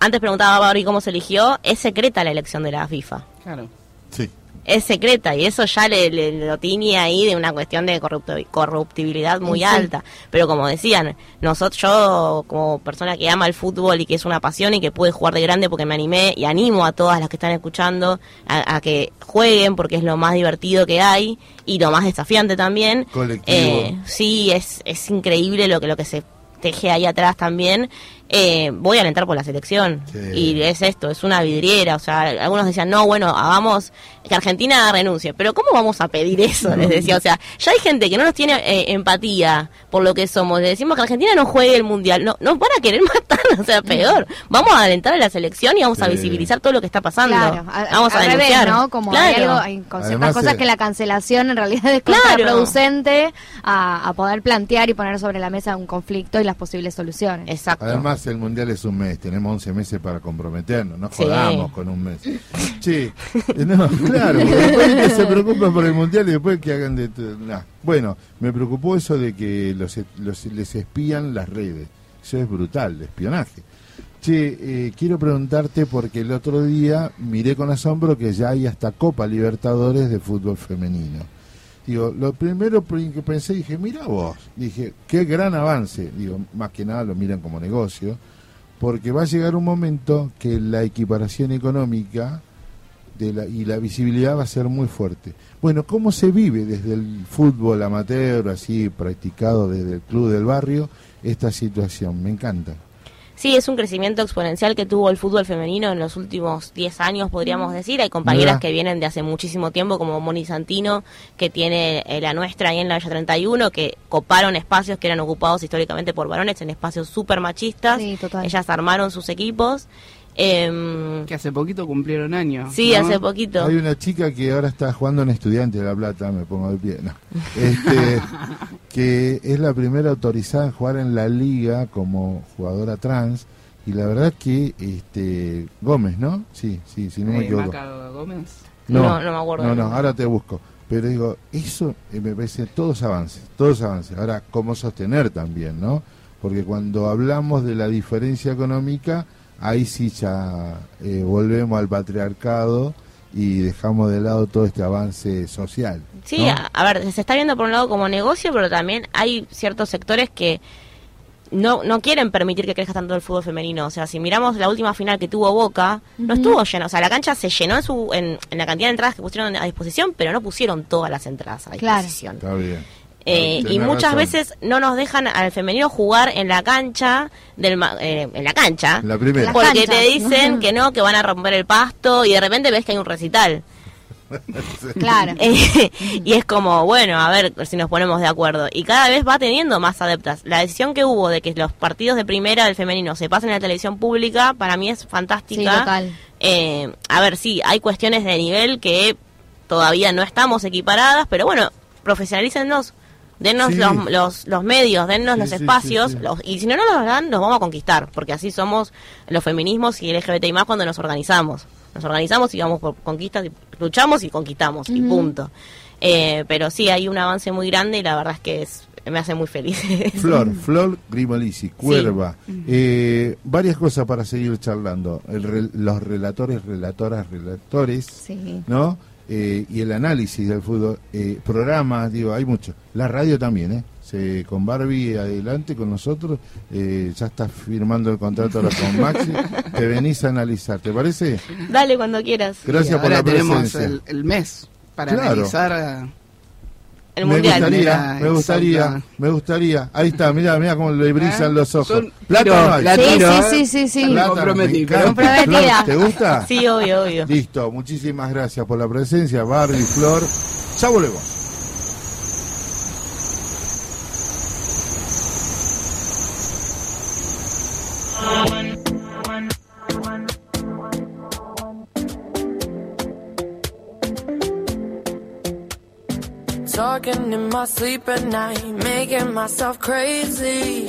antes preguntaba Barbie cómo se eligió, es secreta la elección de la FIFA. Claro. Sí. Es secreta y eso ya le, le- lo tiñe ahí de una cuestión de corrupto- corruptibilidad muy Sí. alta. Pero como decían, nosotros, yo como persona que ama el fútbol y que es una pasión y que pude jugar de grande porque me animé y animo a todas las que están escuchando a, a que jueguen porque es lo más divertido que hay y lo más desafiante también. Colectivo. Eh, sí, es, es increíble lo que, lo que se teje ahí atrás también. Eh, voy a alentar por la selección. Sí. Y es esto, es una vidriera. O sea, algunos decían, no, bueno, hagamos que Argentina renuncie. Pero ¿cómo vamos a pedir eso? Les decía, o sea, ya hay gente que no nos tiene eh, empatía por lo que somos. Le decimos que Argentina no juegue el mundial. No, nos van a querer matar, o sea, peor. Vamos a alentar a la selección y vamos a visibilizar todo lo que está pasando. Claro, a- vamos a revés, denunciar. ¿no? Como hay Claro. algo, hay con ciertas Además, cosas eh, que la cancelación en realidad es Claro. contraproducente a, a poder plantear y poner sobre la mesa un conflicto y las posibles soluciones. Exacto. Además, el mundial es un mes, tenemos 11 meses para comprometernos, no Sí. jodamos con un mes. Sí, no, claro, después que se preocupan por el mundial y después que hagan de. nah. Bueno, me preocupó eso de que los, los- les espían las redes. Eso es brutal, de espionaje. Che, eh, quiero preguntarte porque el otro día miré con asombro que ya hay hasta Copa Libertadores de fútbol femenino. Digo, lo primero que pensé, dije, mira vos, dije, qué gran avance. Digo, más que nada lo miran como negocio, porque va a llegar un momento que la equiparación económica de la, y la visibilidad va a ser muy fuerte. Bueno, ¿cómo se vive desde el fútbol amateur, así practicado desde el club del barrio, esta situación? Me encanta. Sí, es un crecimiento exponencial que tuvo el fútbol femenino en los últimos 10 años, podríamos decir. Hay compañeras Mira. que vienen de hace muchísimo tiempo, como Moni Santino, que tiene eh, la nuestra ahí en la Villa 31, que coparon espacios que eran ocupados históricamente por varones en espacios súper machistas. Sí, total. Ellas armaron sus equipos. Em, Que hace poquito cumplieron años. sí, ¿no? hace poquito. Hay una chica que ahora está jugando en Estudiante de La Plata, me pongo de pie, no. Este, que es la primera autorizada en jugar en la liga como jugadora trans. Y la verdad que este Gómez, ¿no? Sí, sí, si no me Eh, equivoco. Gómez. No, no me acuerdo. No, no, ahora te busco. Pero digo, eso eh, me parece todos avances, todos avances. Ahora, ¿cómo sostener también, no? Porque cuando hablamos de la diferencia económica, ahí sí ya eh, volvemos al patriarcado y dejamos de lado todo este avance social. Sí, a, a ver, se está viendo por un lado como negocio, pero también hay ciertos sectores que no, no quieren permitir que crezca tanto el fútbol femenino. O sea, si miramos la última final que tuvo Boca, no estuvo llena. O sea, la cancha se llenó en, su, en, en la cantidad de entradas que pusieron a disposición, pero no pusieron todas las entradas a Claro. disposición. Está bien. Eh, y muchas razón. veces no nos dejan al femenino jugar en la cancha del ma- eh, en la cancha La primera. Las porque te dicen que no que van a romper el pasto y de repente ves que hay un recital Claro. Eh, y es como, bueno, a ver si nos ponemos de acuerdo. Y cada vez va teniendo más adeptas. La decisión que hubo de que los partidos de primera del femenino se pasen en la televisión pública, para mí es Sí, fantástica. total. Eh, a ver, sí, hay cuestiones de nivel que todavía no estamos equiparadas, pero bueno, profesionalícennos. Dennos Sí. los, los, los medios, dennos Sí, los espacios, sí, sí. los- y si no nos los dan, nos vamos a conquistar, porque así somos los feminismos y LGBT y más cuando nos organizamos. Nos organizamos y vamos por conquistas, y luchamos y conquistamos, y punto. Eh, pero sí, hay un avance muy grande y la verdad es que es, me hace muy feliz. Flor, Flor Grimolisi, Cuerva. Eh, varias cosas para seguir charlando. El re- los relatores, relatoras, relatores, Sí. ¿no? Eh, y el análisis del fútbol. Eh, programas, digo, hay mucho. La radio también, ¿eh? Se, con Barbie adelante con nosotros, eh, ya estás firmando el contrato ahora con Maxi, te venís a analizar, ¿te parece? Dale cuando quieras. Gracias Y por la tenemos presencia. el, el mes para Claro. analizar. a- El me mundial. gustaría, me gustaría, me gustaría. Ahí está, mira, mira cómo le brillan ¿Eh? los ojos. Son- Plata no hay. la Sí, sí, ¿eh? sí, sí, sí. Plata. Comprometida. ¿Te gusta? Sí, obvio, obvio. Listo, muchísimas gracias por la presencia, Barbie, Flor. Ya volvemos. In my sleep at night, making myself crazy.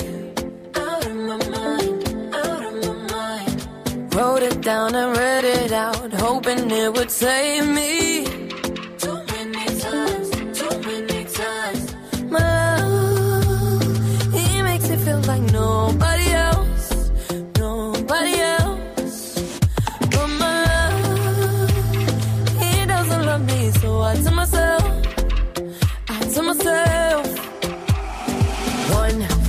Out of my mind, out of my mind. Wrote it down and read it out, hoping it would save me. Too many times, too many times. My love, he makes it feel like nobody else, nobody else. But my love, he doesn't love me, so I tell myself.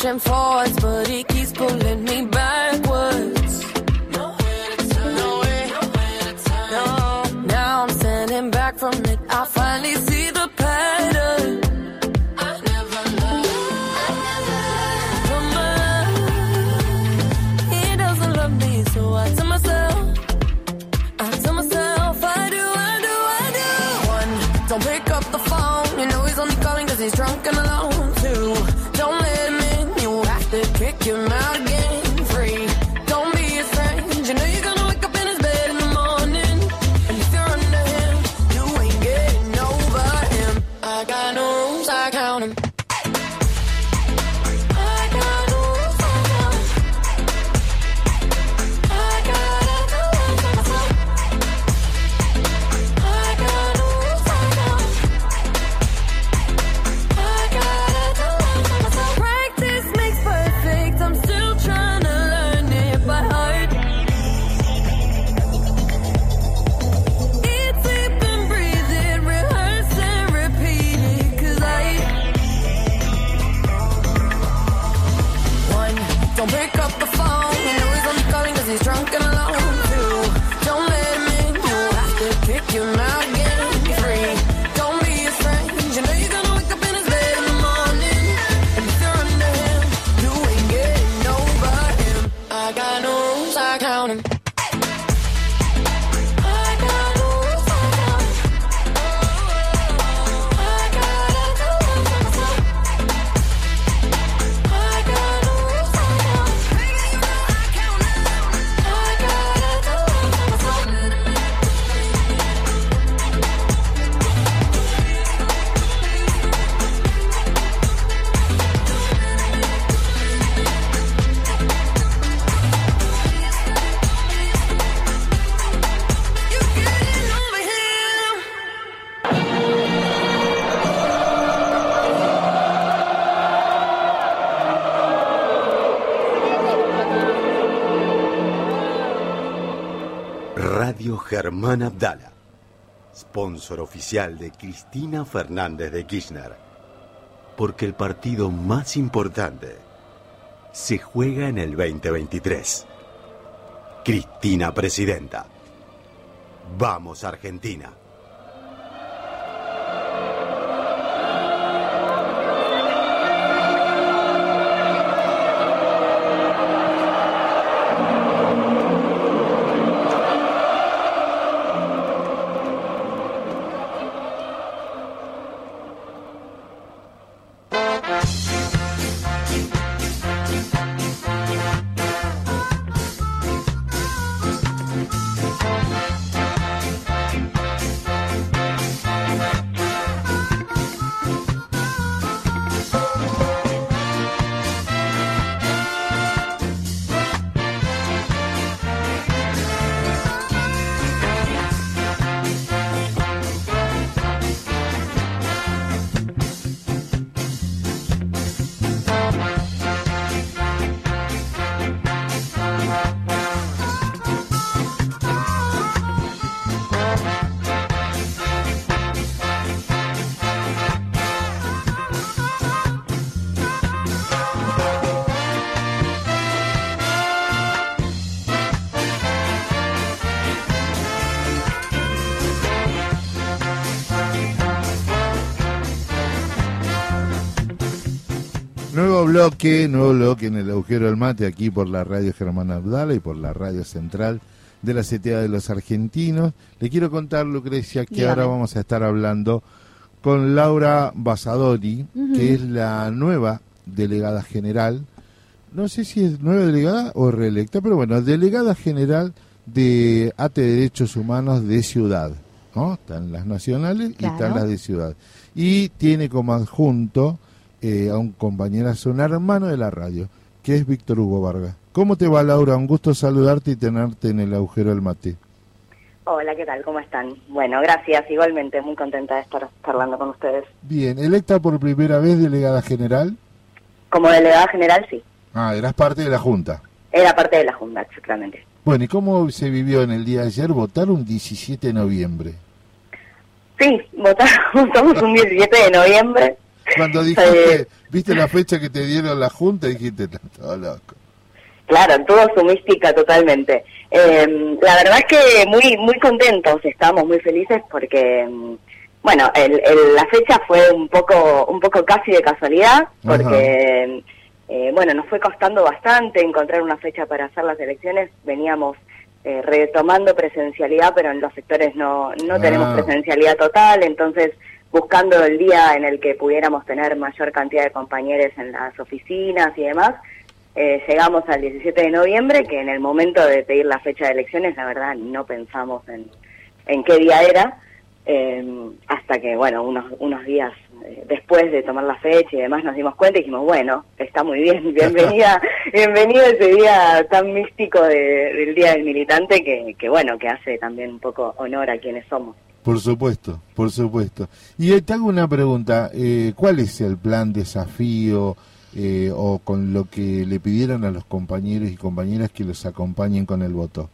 pushing forwards, but Germán Abdala, sponsor oficial de Cristina Fernández de Kirchner. Porque el partido más importante se juega en el 2023. Cristina Presidenta. Vamos Argentina. Bloque, nuevo bloque en el agujero del mate aquí por la radio Germán Abdala y por la radio central de la CTA de los Argentinos. Le quiero contar, Lucrecia, que Dígame. ahora vamos a estar hablando con Laura Basadori, que es la nueva delegada general. No sé si es nueva delegada o reelecta, pero bueno, delegada general de ATE Derechos Humanos de Ciudad. ¿no? Están las nacionales y están las de Ciudad. Y tiene como adjunto eh, a un compañerazo, un hermano de la radio, que es Víctor Hugo Vargas. ¿Cómo te va, Laura? Un gusto saludarte y tenerte en el agujero del mate. Hola, ¿qué tal? ¿Cómo están? Bueno, gracias. Igualmente, muy contenta de estar charlando con ustedes. Bien, electa por primera vez delegada general. Como delegada general, sí. Ah, eras parte de la Junta. Era parte de la Junta, exactamente. Bueno, ¿y cómo se vivió en el día de ayer votar un 17 de noviembre? Sí, votamos, votamos un 17 de noviembre. Cuando dijiste, viste la fecha que te dieron la Junta, dijiste, "Está todo loco. Claro, tuvo su mística totalmente. Eh, la verdad es que muy muy contentos, estamos muy felices porque, mm, bueno, el, el- la fecha fue un poco un poco casi de casualidad, porque, eh, bueno, nos fue costando bastante encontrar una fecha para hacer las elecciones. Veníamos eh, retomando presencialidad, pero en los sectores no, no Ah. tenemos presencialidad total, entonces buscando el día en el que pudiéramos tener mayor cantidad de compañeros en las oficinas y demás, eh, llegamos al 17 de noviembre, que en el momento de pedir la fecha de elecciones, la verdad, no pensamos en, en qué día era, eh, hasta que, bueno, unos, unos días eh, después de tomar la fecha y demás nos dimos cuenta y dijimos, bueno, está muy bien, bienvenida, bienvenido ese día tan místico de- del Día del Militante que, que, bueno, que hace también un poco honor a quienes somos. Por supuesto, por supuesto. Y eh, te hago una pregunta, eh, ¿cuál es el plan desafío eh, o con lo que le pidieron a los compañeros y compañeras que los acompañen con el voto?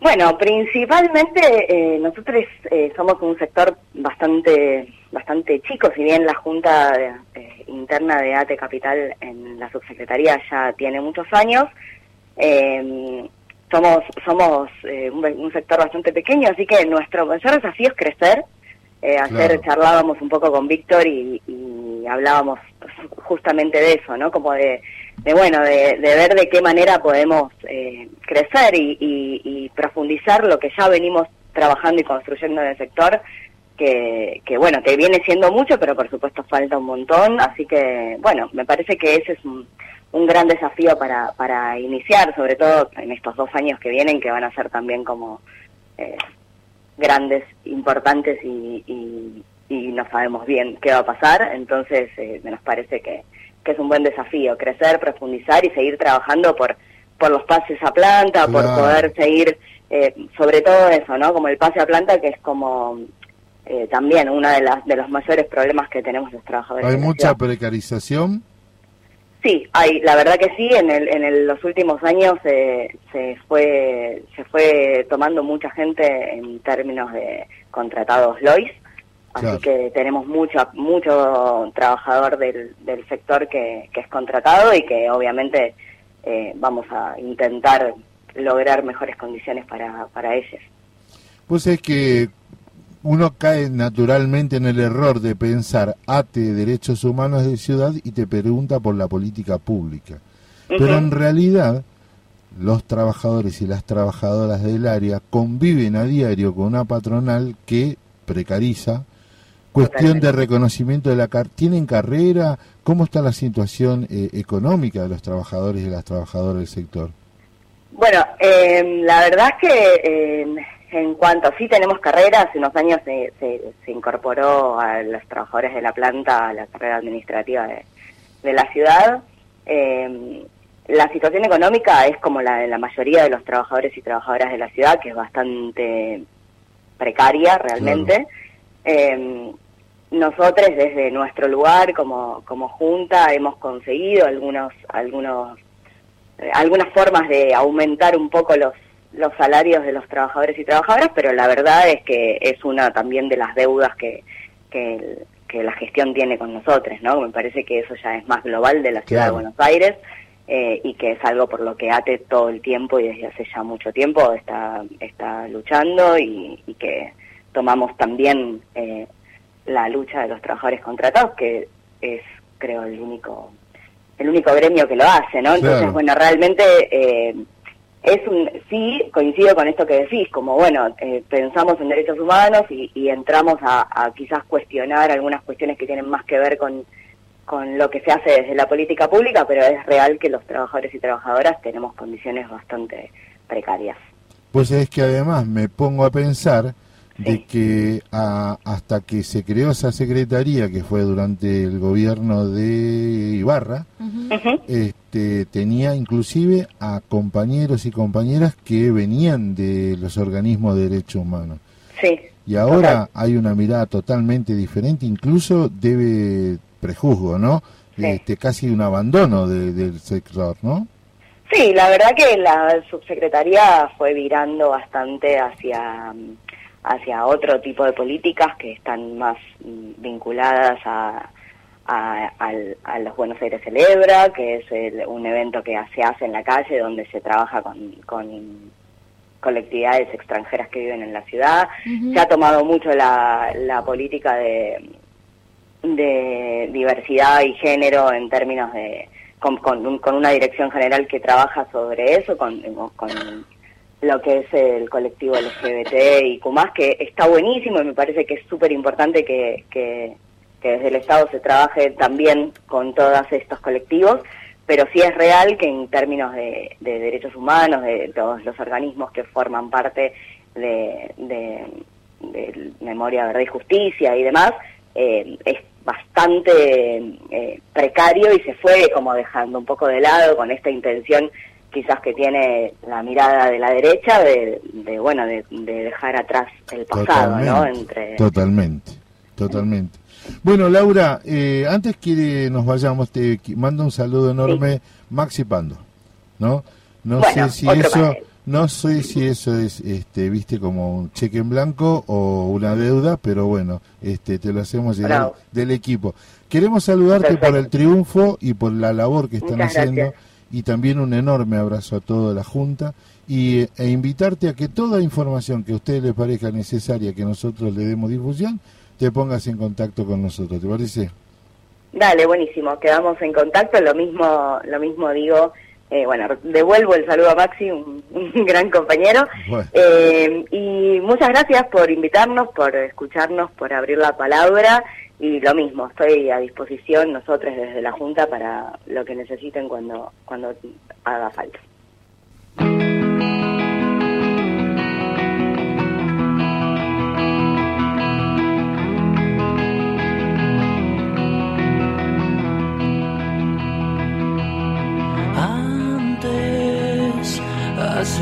Bueno, principalmente eh, nosotros eh, somos un sector bastante bastante chico, si bien la Junta eh, Interna de ATE Capital en la subsecretaría ya tiene muchos años, eh, somos somos eh, un, un sector bastante pequeño, así que nuestro mayor desafío es crecer. Eh, ayer Claro. charlábamos un poco con Víctor y, y hablábamos justamente de eso, ¿no? Como de, de bueno, de, de ver de qué manera podemos eh, crecer y, y- y profundizar lo que ya venimos trabajando y construyendo en el sector, que, que bueno, que viene siendo mucho, pero por supuesto falta un montón, así que bueno, me parece que ese es un, un gran desafío para, para iniciar, sobre todo en estos dos años que vienen, que van a ser también como eh, grandes, importantes y, y, y no sabemos bien qué va a pasar, entonces eh, nos parece que, que es un buen desafío, crecer, profundizar y seguir trabajando por, por los pases a planta, por poder seguir, eh, sobre todo eso, ¿no? Como el pase a planta, que es como eh, también uno de, las, de los mayores problemas que tenemos los trabajadores. Hay mucha precarización. Sí, hay, la verdad que sí, en, el, en el- los últimos años eh, se fue se fue tomando mucha gente en términos de contratados LOIS, así Claro. que tenemos mucho mucho trabajador del, del sector que, que es contratado y que obviamente eh, vamos a intentar lograr mejores condiciones para, para ellos. Pues es que uno cae naturalmente en el error de pensar ate derechos humanos de ciudad y te pregunta por la política pública. Pero en realidad los trabajadores y las trabajadoras del área conviven a diario con una patronal que precariza. Cuestión de reconocimiento de la car ¿Tienen carrera? ¿Cómo está la situación eh, económica de los trabajadores y las trabajadoras del sector? Bueno, eh, la verdad es que eh, en cuanto sí tenemos carrera, hace unos años se, se, se incorporó a los trabajadores de la planta a la carrera administrativa de, de la ciudad. Eh, la situación económica es como la de la mayoría de los trabajadores y trabajadoras de la ciudad, que es bastante precaria realmente. Eh, nosotros desde nuestro lugar como, como junta hemos conseguido algunos algunos eh, algunas formas de aumentar un poco los los salarios de los trabajadores y trabajadoras, pero la verdad es que es una también de las deudas que, que, la gestión tiene con nosotros, ¿no? Me parece que eso ya es más global de la ciudad Claro. de Buenos Aires eh, y que es algo por lo que ATE todo el tiempo y desde hace ya mucho tiempo está, está luchando y, y que tomamos también eh, la lucha de los trabajadores contratados, que es, creo, el único el único gremio que lo hace, ¿no? Entonces, Claro. bueno, realmente eh, es un sí coincido con esto que decís, como bueno, eh, pensamos en derechos humanos y, y entramos a, a quizás cuestionar algunas cuestiones que tienen más que ver con con lo que se hace desde la política pública, pero es real que los trabajadores y trabajadoras tenemos condiciones bastante precarias. Pues es que además me pongo a pensar de Sí. que a- hasta que se creó esa secretaría que fue durante el gobierno de Ibarra, este, tenía inclusive a compañeros y compañeras que venían de los organismos de derechos humanos. Sí, Y ahora Total. hay una mirada totalmente diferente, incluso debe prejuzgo, ¿no? Sí. Este, casi un abandono de- del sector, ¿no? Sí, la verdad que la subsecretaría fue virando bastante hacia, hacia otro tipo de políticas que están más mm, vinculadas a, a, los Buenos Aires Celebra, que es el- un evento que se hace en la calle donde se trabaja con, con colectividades extranjeras que viven en la ciudad. Se ha tomado mucho la, la política de, de diversidad y género en términos de con, con, un- con una dirección general que trabaja sobre eso, con, con lo que es el colectivo LGBT y más que está buenísimo y me parece que es súper importante que, que, desde el Estado se trabaje también con todos estos colectivos, pero sí es real que en términos de, de derechos humanos, de todos los organismos que forman parte de, de, de Memoria, Verdad y Justicia y demás, eh, es bastante eh, precario y se fue como dejando un poco de lado con esta intención quizás que tiene la mirada de la derecha de, de bueno de, de dejar atrás el pasado no Totalmente, entre totalmente, totalmente. Bueno, Laura, eh, antes que nos vayamos, te mando un saludo enorme, Maxi Pando, ¿no? No Bueno, sé si eso, no sé si eso es, este, viste, como un cheque en blanco o una deuda, pero bueno, este, te lo hacemos llegar Bravo. del equipo. Queremos saludarte por el triunfo y por la labor que están Muchas haciendo gracias. Y también un enorme abrazo a toda la Junta y, e invitarte a que toda información que a ustedes les parezca necesaria que nosotros le demos difusión, te pongas en contacto con nosotros, ¿te parece? Dale, buenísimo, quedamos en contacto, lo mismo, lo mismo digo, eh, bueno, devuelvo el saludo a Maxi, un, un gran compañero, Bueno. Eh, y muchas gracias por invitarnos, por escucharnos, por abrir la palabra, y lo mismo, estoy a disposición nosotros desde la Junta para lo que necesiten cuando, cuando haga falta.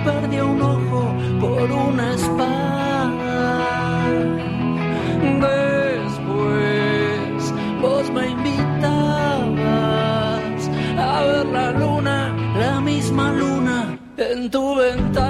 y perdía un ojo por una espada. Después vos me invitabas a ver la luna, la misma luna en tu ventana.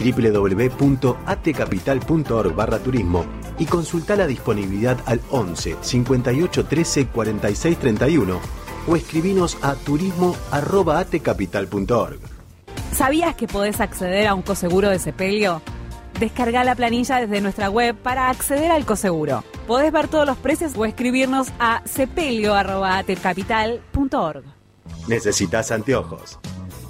www.atcapital.org barra turismo y consulta la disponibilidad al 11 58 13 46 31 o escribinos a turismo.atecapital.org. ¿Sabías que podés acceder a un coseguro de sepelio? Descarga la planilla desde nuestra web para acceder al coseguro. Podés ver todos los precios o escribirnos a sepelio.atecapital.org. ¿Necesitas anteojos?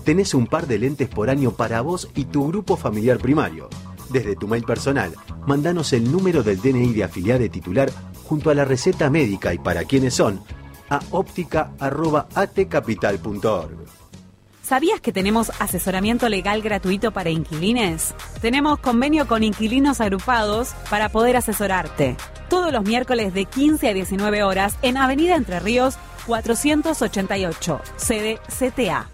Tenés un par de lentes por año para vos y tu grupo familiar primario. Desde tu mail personal, mandanos el número del DNI de afiliado titular junto a la receta médica y para quiénes son a óptica.atcapital.org. ¿Sabías que tenemos asesoramiento legal gratuito para inquilines? Tenemos convenio con inquilinos agrupados para poder asesorarte. Todos los miércoles de 15 a 19 horas en Avenida Entre Ríos 488, sede CTA.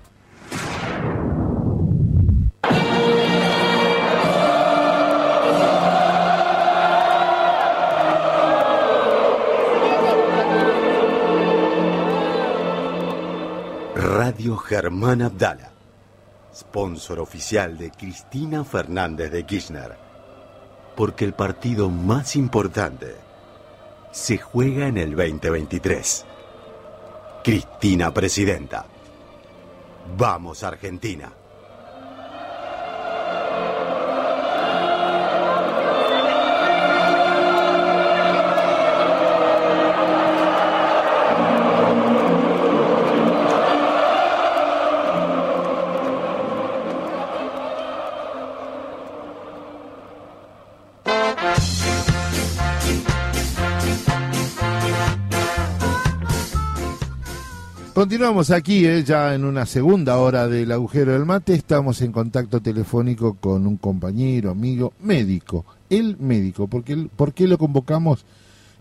Radio Germán Abdala, sponsor oficial de Cristina Fernández de Kirchner, porque el partido más importante se juega en el 2023. Cristina Presidenta. Vamos Argentina. Continuamos aquí, eh, ya en una segunda hora del agujero del mate. Estamos en contacto telefónico con un compañero, amigo, médico. El médico, porque el- ¿por qué lo convocamos?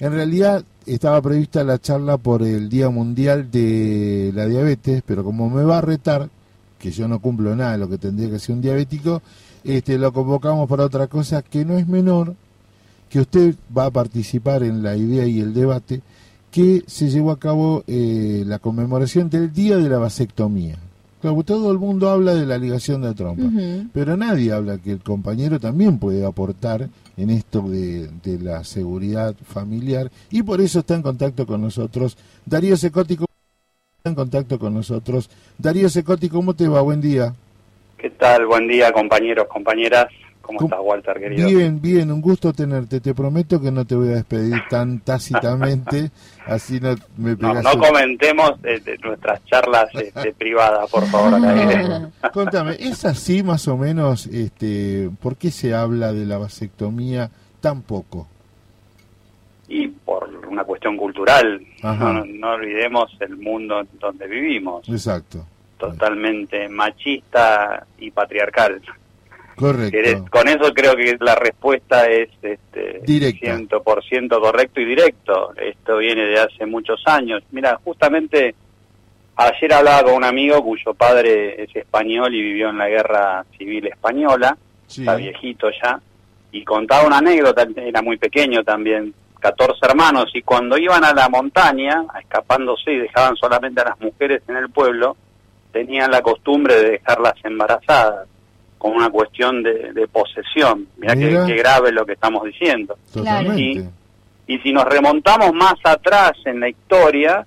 En realidad estaba prevista la charla por el Día Mundial de la Diabetes, pero como me va a retar, que yo no cumplo nada de lo que tendría que ser un diabético, este, lo convocamos para otra cosa que no es menor, que usted va a participar en la idea y el debate que se llevó a cabo eh, la conmemoración del Día de la Vasectomía. Claro, todo el mundo habla de la ligación de trompa, pero nadie habla que el compañero también puede aportar en esto de, de la seguridad familiar y por eso está en contacto con nosotros Darío Secotti. ¿cómo Está en contacto con nosotros. Darío Secotti, ¿cómo te va? Buen día. ¿Qué tal? Buen día, compañeros, compañeras. ¿Cómo ¿Cómo- estás, Walter, querido? Bien, bien, un gusto tenerte. Te prometo que no te voy a despedir tan tácitamente, así no me pegas no comentemos eh, de nuestras charlas este, privadas, por favor, aire. Contame, ¿es así más o menos? Este, ¿Por qué se habla de la vasectomía tan poco? Y por una cuestión cultural, no, no olvidemos el mundo en donde vivimos, Exacto, totalmente machista y patriarcal. Correcto. Con eso creo que la respuesta es este, Directa. 100% correcto y directo. Esto viene de hace muchos años. Mira, justamente ayer hablaba con un amigo cuyo padre es español y vivió en la guerra civil española, Sí. está viejito ya, y contaba una anécdota, era muy pequeño también, 14 hermanos, y cuando iban a la montaña, escapándose y dejaban solamente a las mujeres en el pueblo, tenían la costumbre de dejarlas embarazadas, con una cuestión de, de posesión. Mirá Mira. qué grave lo que estamos diciendo. Y si nos remontamos más atrás en la historia,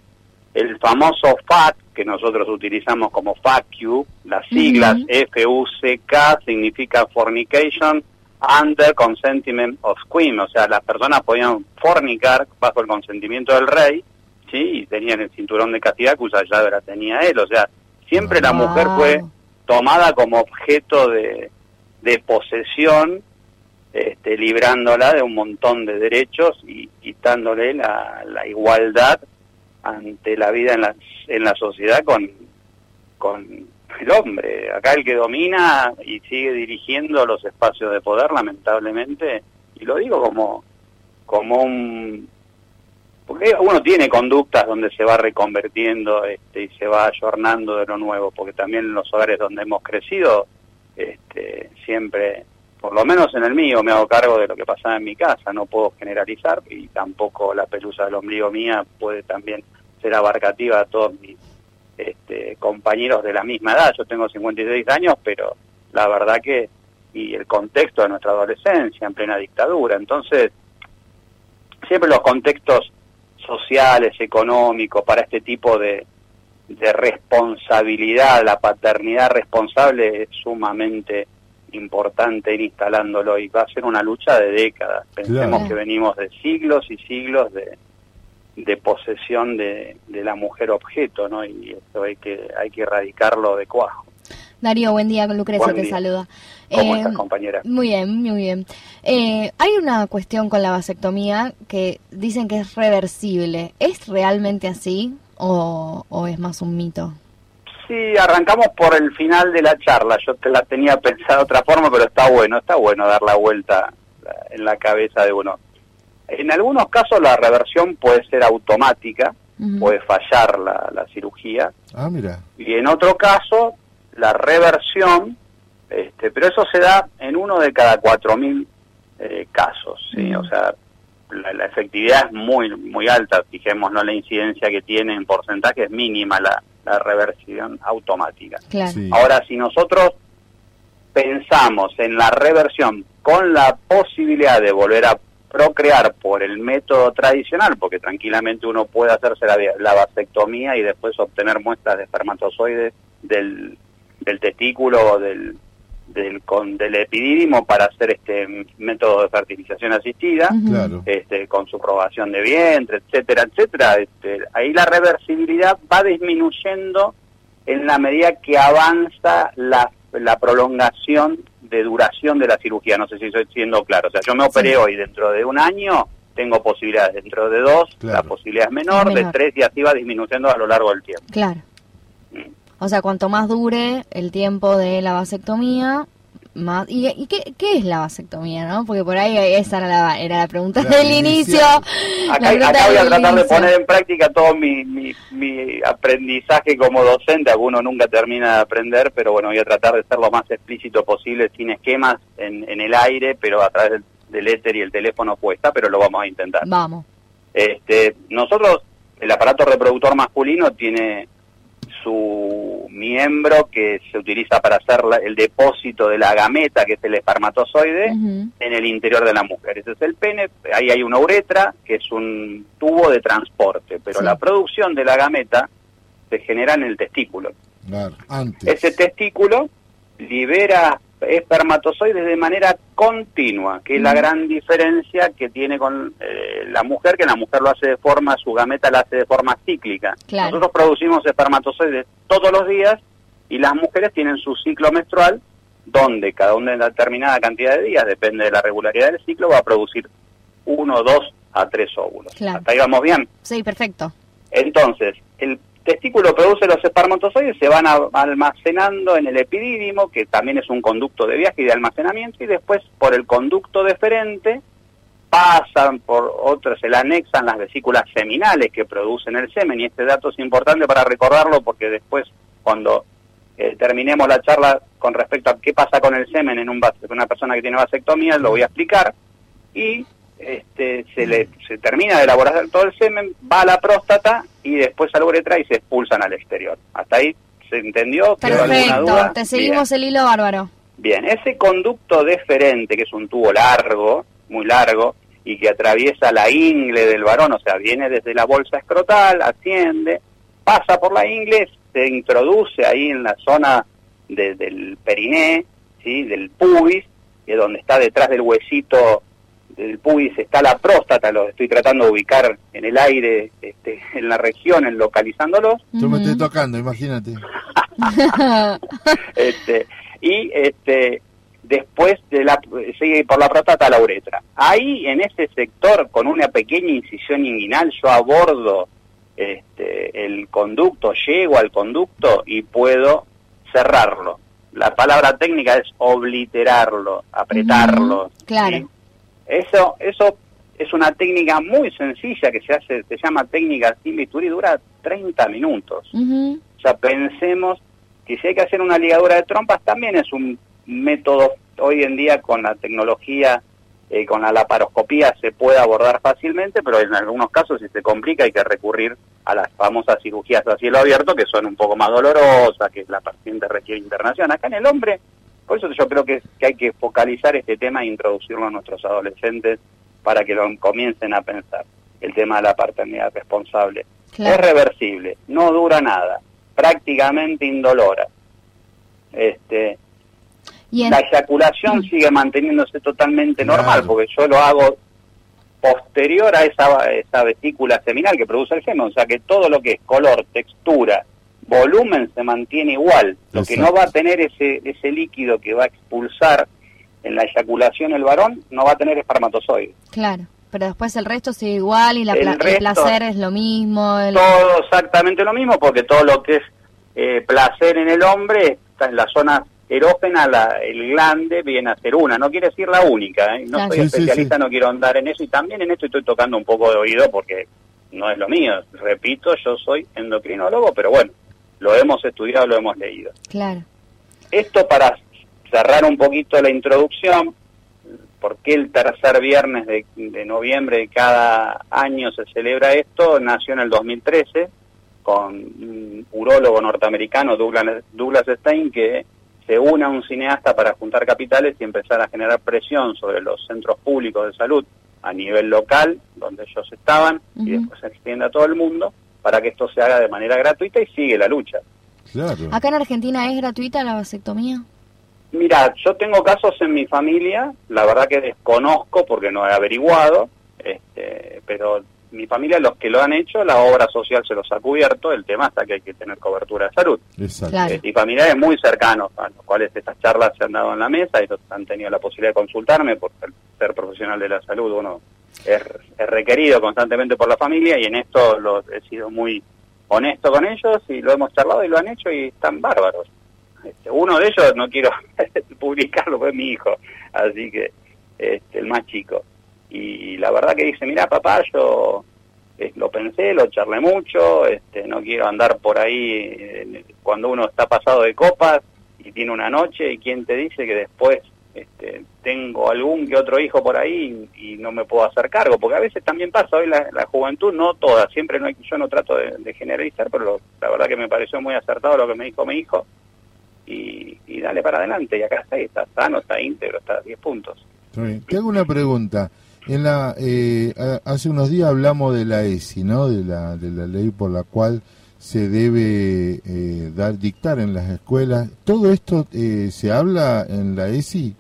el famoso FAC, que nosotros utilizamos como FAQ, las siglas F-U-C-K, significa Fornication Under Consentiment of Queen, o sea, las personas podían fornicar bajo el consentimiento del rey, ¿sí? Y tenían el cinturón de castidad cuya llave la tenía él, o sea, siempre la mujer fue tomada como objeto de, de posesión este, librándola de un montón de derechos y quitándole la, la igualdad ante la vida en la, en la sociedad con, con el hombre. Acá el que domina y sigue dirigiendo los espacios de poder, lamentablemente, y lo digo como, como un porque uno tiene conductas donde se va reconvertiendo este, y se va ayornando de lo nuevo, porque también en los hogares donde hemos crecido, este, siempre, por lo menos en el mío, me hago cargo de lo que pasaba en mi casa, no puedo generalizar y tampoco la pelusa del ombligo mía puede también ser abarcativa a todos mis este, compañeros de la misma edad. Yo tengo 56 años, pero la verdad que, y el contexto de nuestra adolescencia en plena dictadura, entonces, siempre los contextos sociales, económicos, para este tipo de, de responsabilidad, la paternidad responsable es sumamente importante ir instalándolo y va a ser una lucha de décadas. Pensemos Claro. que venimos de siglos y siglos de, de posesión de, de la mujer objeto, ¿no? Y esto hay que hay que erradicarlo de cuajo. Darío, buen día, Lucrecia Buen te día. saluda. ¿Cómo Eh, estás, compañera? Muy bien, muy bien. Eh, hay una cuestión con la vasectomía que dicen que es reversible. ¿Es realmente así o, o es más un mito? Sí, arrancamos por el final de la charla. Yo te la tenía pensada de otra forma, pero está bueno, está bueno dar la vuelta en la cabeza de uno. En algunos casos la reversión puede ser automática, puede fallar la, la cirugía, Ah, mira. y en otro caso la reversión, este, pero eso se da en uno de cada cuatro mil eh, casos, ¿sí? o sea, la, la efectividad es muy muy alta, fijémonos la incidencia que tiene en porcentaje, es mínima la, la reversión automática. Claro. Sí. Ahora, si nosotros pensamos en la reversión con la posibilidad de volver a procrear por el método tradicional, porque tranquilamente uno puede hacerse la, la vasectomía y después obtener muestras de espermatozoides del, del testículo o del, del, con, del epidídimo para hacer este método de fertilización asistida. Claro. este, con subrogación de vientre, etcétera, etcétera, este, ahí la reversibilidad va disminuyendo en la medida que avanza la, la prolongación de duración de la cirugía. No sé si estoy siendo claro. O sea, yo me operé Sí. hoy dentro de un año, tengo posibilidades dentro de dos, Claro. la posibilidad es menor, Es de menor. tres y así va disminuyendo a lo largo del tiempo. Claro. O sea, cuanto más dure el tiempo de la vasectomía, más... ¿Y, y qué, qué es la vasectomía, no? Porque por ahí esa era la, era la pregunta La del inicio. Acá, pregunta acá voy a tratar de poner en práctica todo mi, mi, mi aprendizaje como docente. Alguno nunca termina de aprender, pero bueno, voy a tratar de ser lo más explícito posible, sin esquemas en, en el aire, pero a través del, del éter y el teléfono cuesta, pero lo vamos a intentar. Vamos. Este, nosotros, el aparato reproductor masculino tiene su miembro que se utiliza para hacer la- el depósito de la gameta, que es el espermatozoide, en el interior de la mujer. Ese es el pene, ahí hay una uretra, que es un tubo de transporte, pero Sí. la producción de la gameta se genera en el testículo. Claro. Antes. Ese testículo libera espermatozoides de manera continua, que es la gran diferencia que tiene con eh, la mujer, que la mujer lo hace de forma, su gameta la hace de forma cíclica. Claro. Nosotros producimos espermatozoides todos los días y las mujeres tienen su ciclo menstrual, donde cada una determinada cantidad de días, depende de la regularidad del ciclo, va a producir uno, dos a tres óvulos. Claro. Hasta ahí vamos bien. Sí, perfecto. Entonces, el testículo produce los espermatozoides, se van almacenando en el epidídimo, que también es un conducto de viaje y de almacenamiento, y después por el conducto deferente pasan por otros, se le anexan las vesículas seminales que producen el semen, y este dato es importante para recordarlo porque después, cuando eh, terminemos la charla con respecto a qué pasa con el semen en un una persona que tiene vasectomía, lo voy a explicar, y este, se le se termina de elaborar todo el semen, va a la próstata y después a la uretra y se expulsan al exterior. ¿Hasta ahí se entendió? ¿Quedó alguna Perfecto. duda? Te seguimos el hilo bárbaro. Bien. Bien, ese conducto deferente, que es un tubo largo, muy largo, y que atraviesa la ingle del varón, o sea, viene desde la bolsa escrotal, asciende, pasa por la ingle, se introduce ahí en la zona de- del periné, ¿sí? del pubis, que es donde está detrás del huesito del pubis está la próstata, lo estoy tratando de ubicar en el aire, este, en la región, en localizándolos, Yo me estoy tocando, imagínate. este, y este, después de la, sigue por la próstata a la uretra. Ahí, en ese sector, con una pequeña incisión inguinal, yo abordo este, el conducto, llego al conducto y puedo cerrarlo. La palabra técnica es obliterarlo, apretarlo. Claro. ¿sí? Eso, eso es una técnica muy sencilla que se hace, se llama técnica similitud y dura 30 minutos. Ujú. O sea, pensemos que si hay que hacer una ligadura de trompas también es un método hoy en día con la tecnología, eh, con la laparoscopía se puede abordar fácilmente, pero en algunos casos si se complica hay que recurrir a las famosas cirugías a cielo abierto que son un poco más dolorosas, que la paciente requiere internación. Acá en el hombre, por eso yo creo que, que hay que focalizar este tema e introducirlo a nuestros adolescentes para que lo comiencen a pensar. El tema de la paternidad responsable. Claro. Es reversible, no dura nada, prácticamente indolora. Este, Y en- la eyaculación sigue manteniéndose totalmente Claro. normal, porque yo lo hago posterior a esa, esa vesícula seminal que produce el semen, o sea que todo lo que es color, textura, volumen se mantiene igual. Lo que no va a tener ese, ese líquido que va a expulsar en la eyaculación el varón, no va a tener espermatozoides. Claro, pero después el resto sigue igual y la El pla- el, resto- placer es lo mismo. el- Todo exactamente lo mismo, porque todo lo que es eh, placer en el hombre está en la zona erógena, la, el glande viene a ser una, no quiere decir la única, ¿eh? no Claro. soy Sí, sí, especialista, sí. no quiero andar en eso y también en esto estoy tocando un poco de oído porque no es lo mío, repito, yo soy endocrinólogo, pero bueno, lo hemos estudiado, lo hemos leído. Claro. Esto para cerrar un poquito la introducción, ¿por qué el tercer viernes de, de noviembre de cada año se celebra esto? Nació en el 2013 con un urólogo norteamericano, Douglas, Douglas Stein, que se une a un cineasta para juntar capitales y empezar a generar presión sobre los centros públicos de salud a nivel local, donde ellos estaban, y después se extiende a todo el mundo, para que esto se haga de manera gratuita y sigue la lucha. Claro. ¿Acá en Argentina es gratuita la vasectomía? Mira, yo tengo casos en mi familia, la verdad que desconozco porque no he averiguado, este, pero mi familia, los que lo han hecho, la obra social se los ha cubierto, el tema está que hay que tener cobertura de salud. Exacto. Claro. Eh, y familiares muy cercanos, a los cuales estas charlas se han dado en la mesa, ellos han tenido la posibilidad de consultarme, por ser- ser profesional de la salud, uno es, es requerido constantemente por la familia y en esto lo, he sido muy honesto con ellos y lo hemos charlado y lo han hecho y están bárbaros. Este, uno de ellos no quiero publicarlo, fue mi hijo, así que este, el más chico. Y la verdad que dice, mira papá, yo eh, lo pensé, lo charlé mucho, este, no quiero andar por ahí eh, cuando uno está pasado de copas y tiene una noche y quién te dice que después este, tengo algún que otro hijo por ahí y, no me puedo hacer cargo, porque a veces también pasa hoy la, juventud, no toda, siempre no hay, yo no trato de, generalizar, pero lo- la verdad que me pareció muy acertado lo que me dijo mi hijo y, y dale para adelante y acá está, sano, está íntegro, está a 10 puntos. Te hago una pregunta. En la, eh, hace unos días hablamos de la ESI, ¿no? De la, de la ley por la cual se debe eh, dar dictar en las escuelas. ¿Todo esto eh, se habla en la ESI?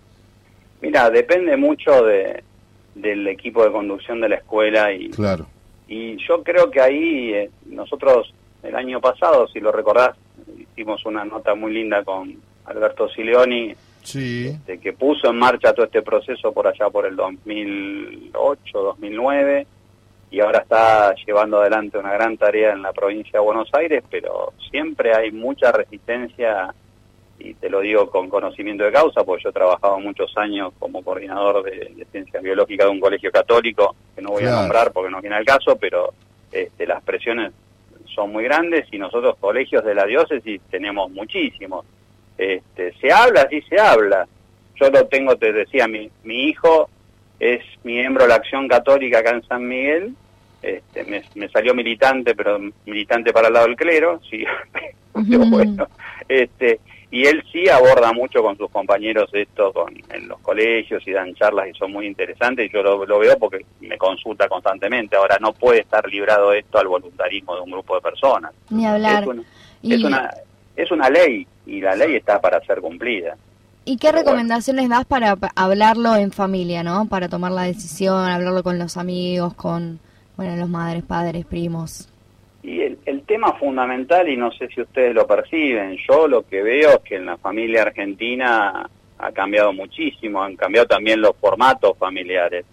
Mira, depende mucho de, del equipo de conducción de la escuela y, Claro. y yo creo que ahí eh, nosotros el año pasado, si lo recordás, hicimos una nota muy linda con Alberto Sileoni, Sí. de que puso en marcha todo este proceso por allá por el 2008, 2009 y ahora está llevando adelante una gran tarea en la provincia de Buenos Aires, pero siempre hay mucha resistencia y te lo digo con conocimiento de causa, porque yo he trabajado muchos años como coordinador de, de ciencias biológicas de un colegio católico, que no voy Claro. a nombrar porque no viene al caso, pero este, las presiones son muy grandes y nosotros colegios de la diócesis tenemos muchísimos. Este, se habla, sí se habla. Yo lo tengo, te decía, mi, mi hijo es miembro de la Acción Católica acá en San Miguel, este, me, me salió militante, pero militante para el lado del clero, sí, pero bueno, este, y él sí aborda mucho con sus compañeros esto con, en los colegios y dan charlas y son muy interesantes y yo lo, lo veo porque me consulta constantemente. Ahora no puede estar librado esto al voluntarismo de un grupo de personas. Ni hablar. Es Y- es una, es una ley y la ley está para ser cumplida. ¿Y qué recomendaciones das para pa- hablarlo en familia, no? Para tomar la decisión, hablarlo con los amigos, con, bueno, los madres, padres, primos. Y el, el tema fundamental, y no sé si ustedes lo perciben, yo lo que veo es que en la familia argentina ha cambiado muchísimo, han cambiado también los formatos familiares.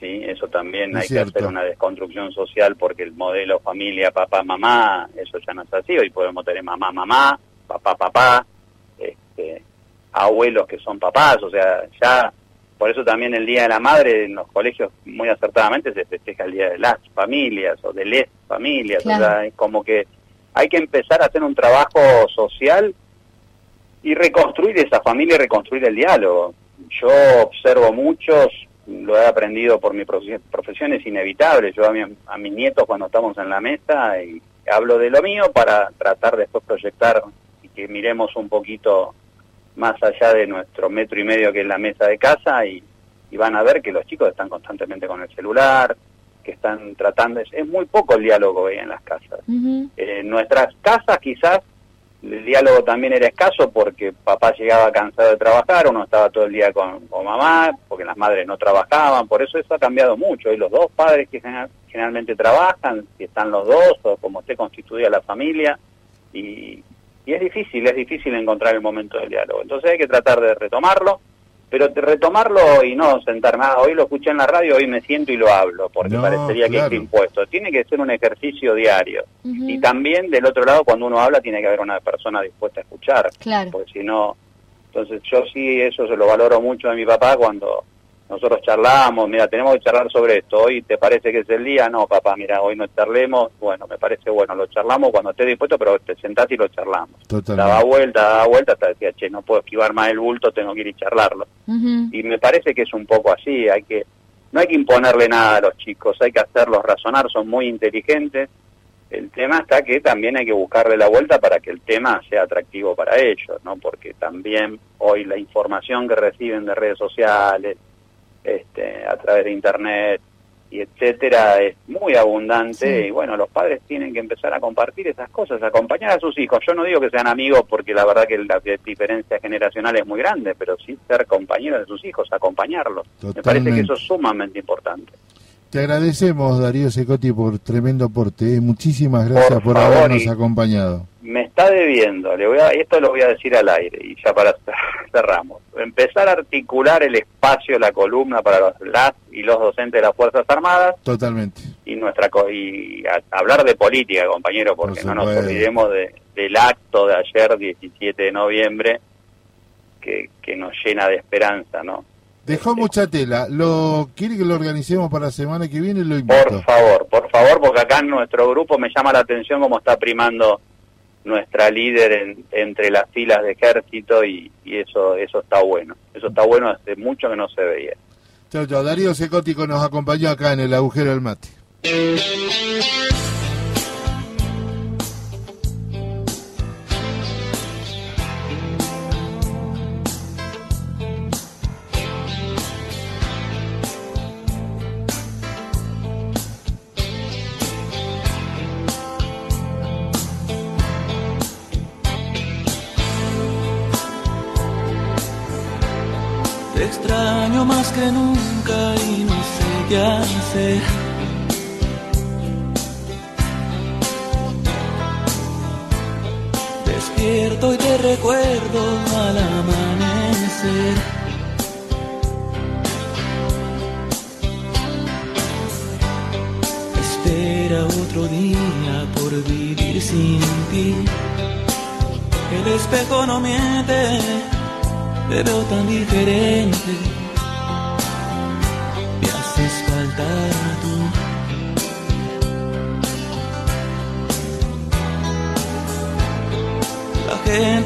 Sí, eso también Es hay cierto. que hacer una desconstrucción social porque el modelo familia papá mamá, eso ya no es así. Hoy podemos tener mamá mamá, papá papá, este, abuelos que son papás, o sea, ya por eso también el Día de la Madre en los colegios muy acertadamente se festeja el Día de las Familias o de les familias. Claro. O sea, es como que hay que empezar a hacer un trabajo social y reconstruir esa familia y reconstruir el diálogo. Yo observo muchos, lo he aprendido por mi profe- profesión, es inevitable. Yo a, mi- a mis nietos cuando estamos en la mesa y hablo de lo mío para tratar después proyectar y que miremos un poquito más allá de nuestro metro y medio que es la mesa de casa y, y van a ver que los chicos están constantemente con el celular, que están tratando, es, es muy poco el diálogo hoy en las casas. Ujú. Eh, en nuestras casas quizás el diálogo también era escaso porque papá llegaba cansado de trabajar, uno estaba todo el día con, con mamá, porque las madres no trabajaban, por eso eso ha cambiado mucho. Y los dos padres que general- generalmente trabajan, si están los dos o como esté constituida la familia, y, y es difícil, es difícil encontrar el momento del diálogo. Entonces hay que tratar de retomarlo, pero de retomarlo y no sentarme, ah, hoy lo escuché en la radio, hoy me siento y lo hablo, porque No, parecería que está impuesto. Tiene que ser un ejercicio diario. Y también del otro lado, cuando uno habla, tiene que haber una persona dispuesta a escuchar, Claro. porque si no, entonces yo sí eso se lo valoro mucho de mi papá cuando nosotros charlamos, mira, tenemos que charlar sobre esto, hoy te parece que es el día, no, papá, mira, hoy no charlemos, bueno, me parece bueno, lo charlamos cuando esté dispuesto, pero te sentás y lo charlamos. Totalmente. Daba vuelta, daba vuelta, hasta decía, che, no puedo esquivar más el bulto, tengo que ir y charlarlo. Y me parece que es un poco así, hay que no hay que imponerle nada a los chicos, hay que hacerlos razonar, son muy inteligentes. El tema está que también hay que buscarle la vuelta para que el tema sea atractivo para ellos, ¿no? Porque también hoy la información que reciben de redes sociales, este, a través de internet y etcétera es muy abundante Sí. y bueno, los padres tienen que empezar a compartir esas cosas, acompañar a sus hijos. Yo no digo que sean amigos porque la verdad que la diferencia generacional es muy grande, pero sí ser compañeros de sus hijos, acompañarlos. Me parece que eso es sumamente importante. Te agradecemos, Darío Secotti, por tremendo aporte. ¿eh? Muchísimas gracias por, Por favor, habernos acompañado. Me está debiendo, le voy a, esto lo voy a decir al aire y ya para cerramos. Empezar a articular el espacio, la columna para los, las y los docentes de las Fuerzas Armadas Totalmente. y nuestra y a- hablar de política, compañero, porque Por no nos olvidemos de, del acto de ayer, 17 de noviembre, que, que nos llena de esperanza, ¿no? Dejó mucha tela. ¿Lo quiere que lo organicemos para la semana que viene? Lo Por invito. favor, por favor, porque acá en nuestro grupo me llama la atención cómo está primando nuestra líder en- entre las filas de ejército y, y eso eso está bueno. Eso está bueno hace mucho que no se veía. Chao, chao. Darío Secotti nos acompañó acá en el agujero del mate. Despierto y te recuerdo al amanecer. Espera otro día por vivir sin ti. El espejo no miente te veo tan diferente.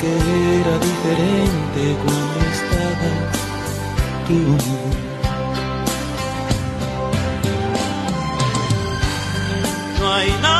Que era diferente cuando estabas tú. No hay nada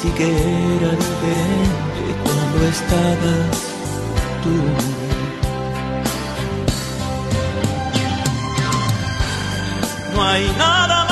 Sí que era diferente cuando estabas tú. No hay nada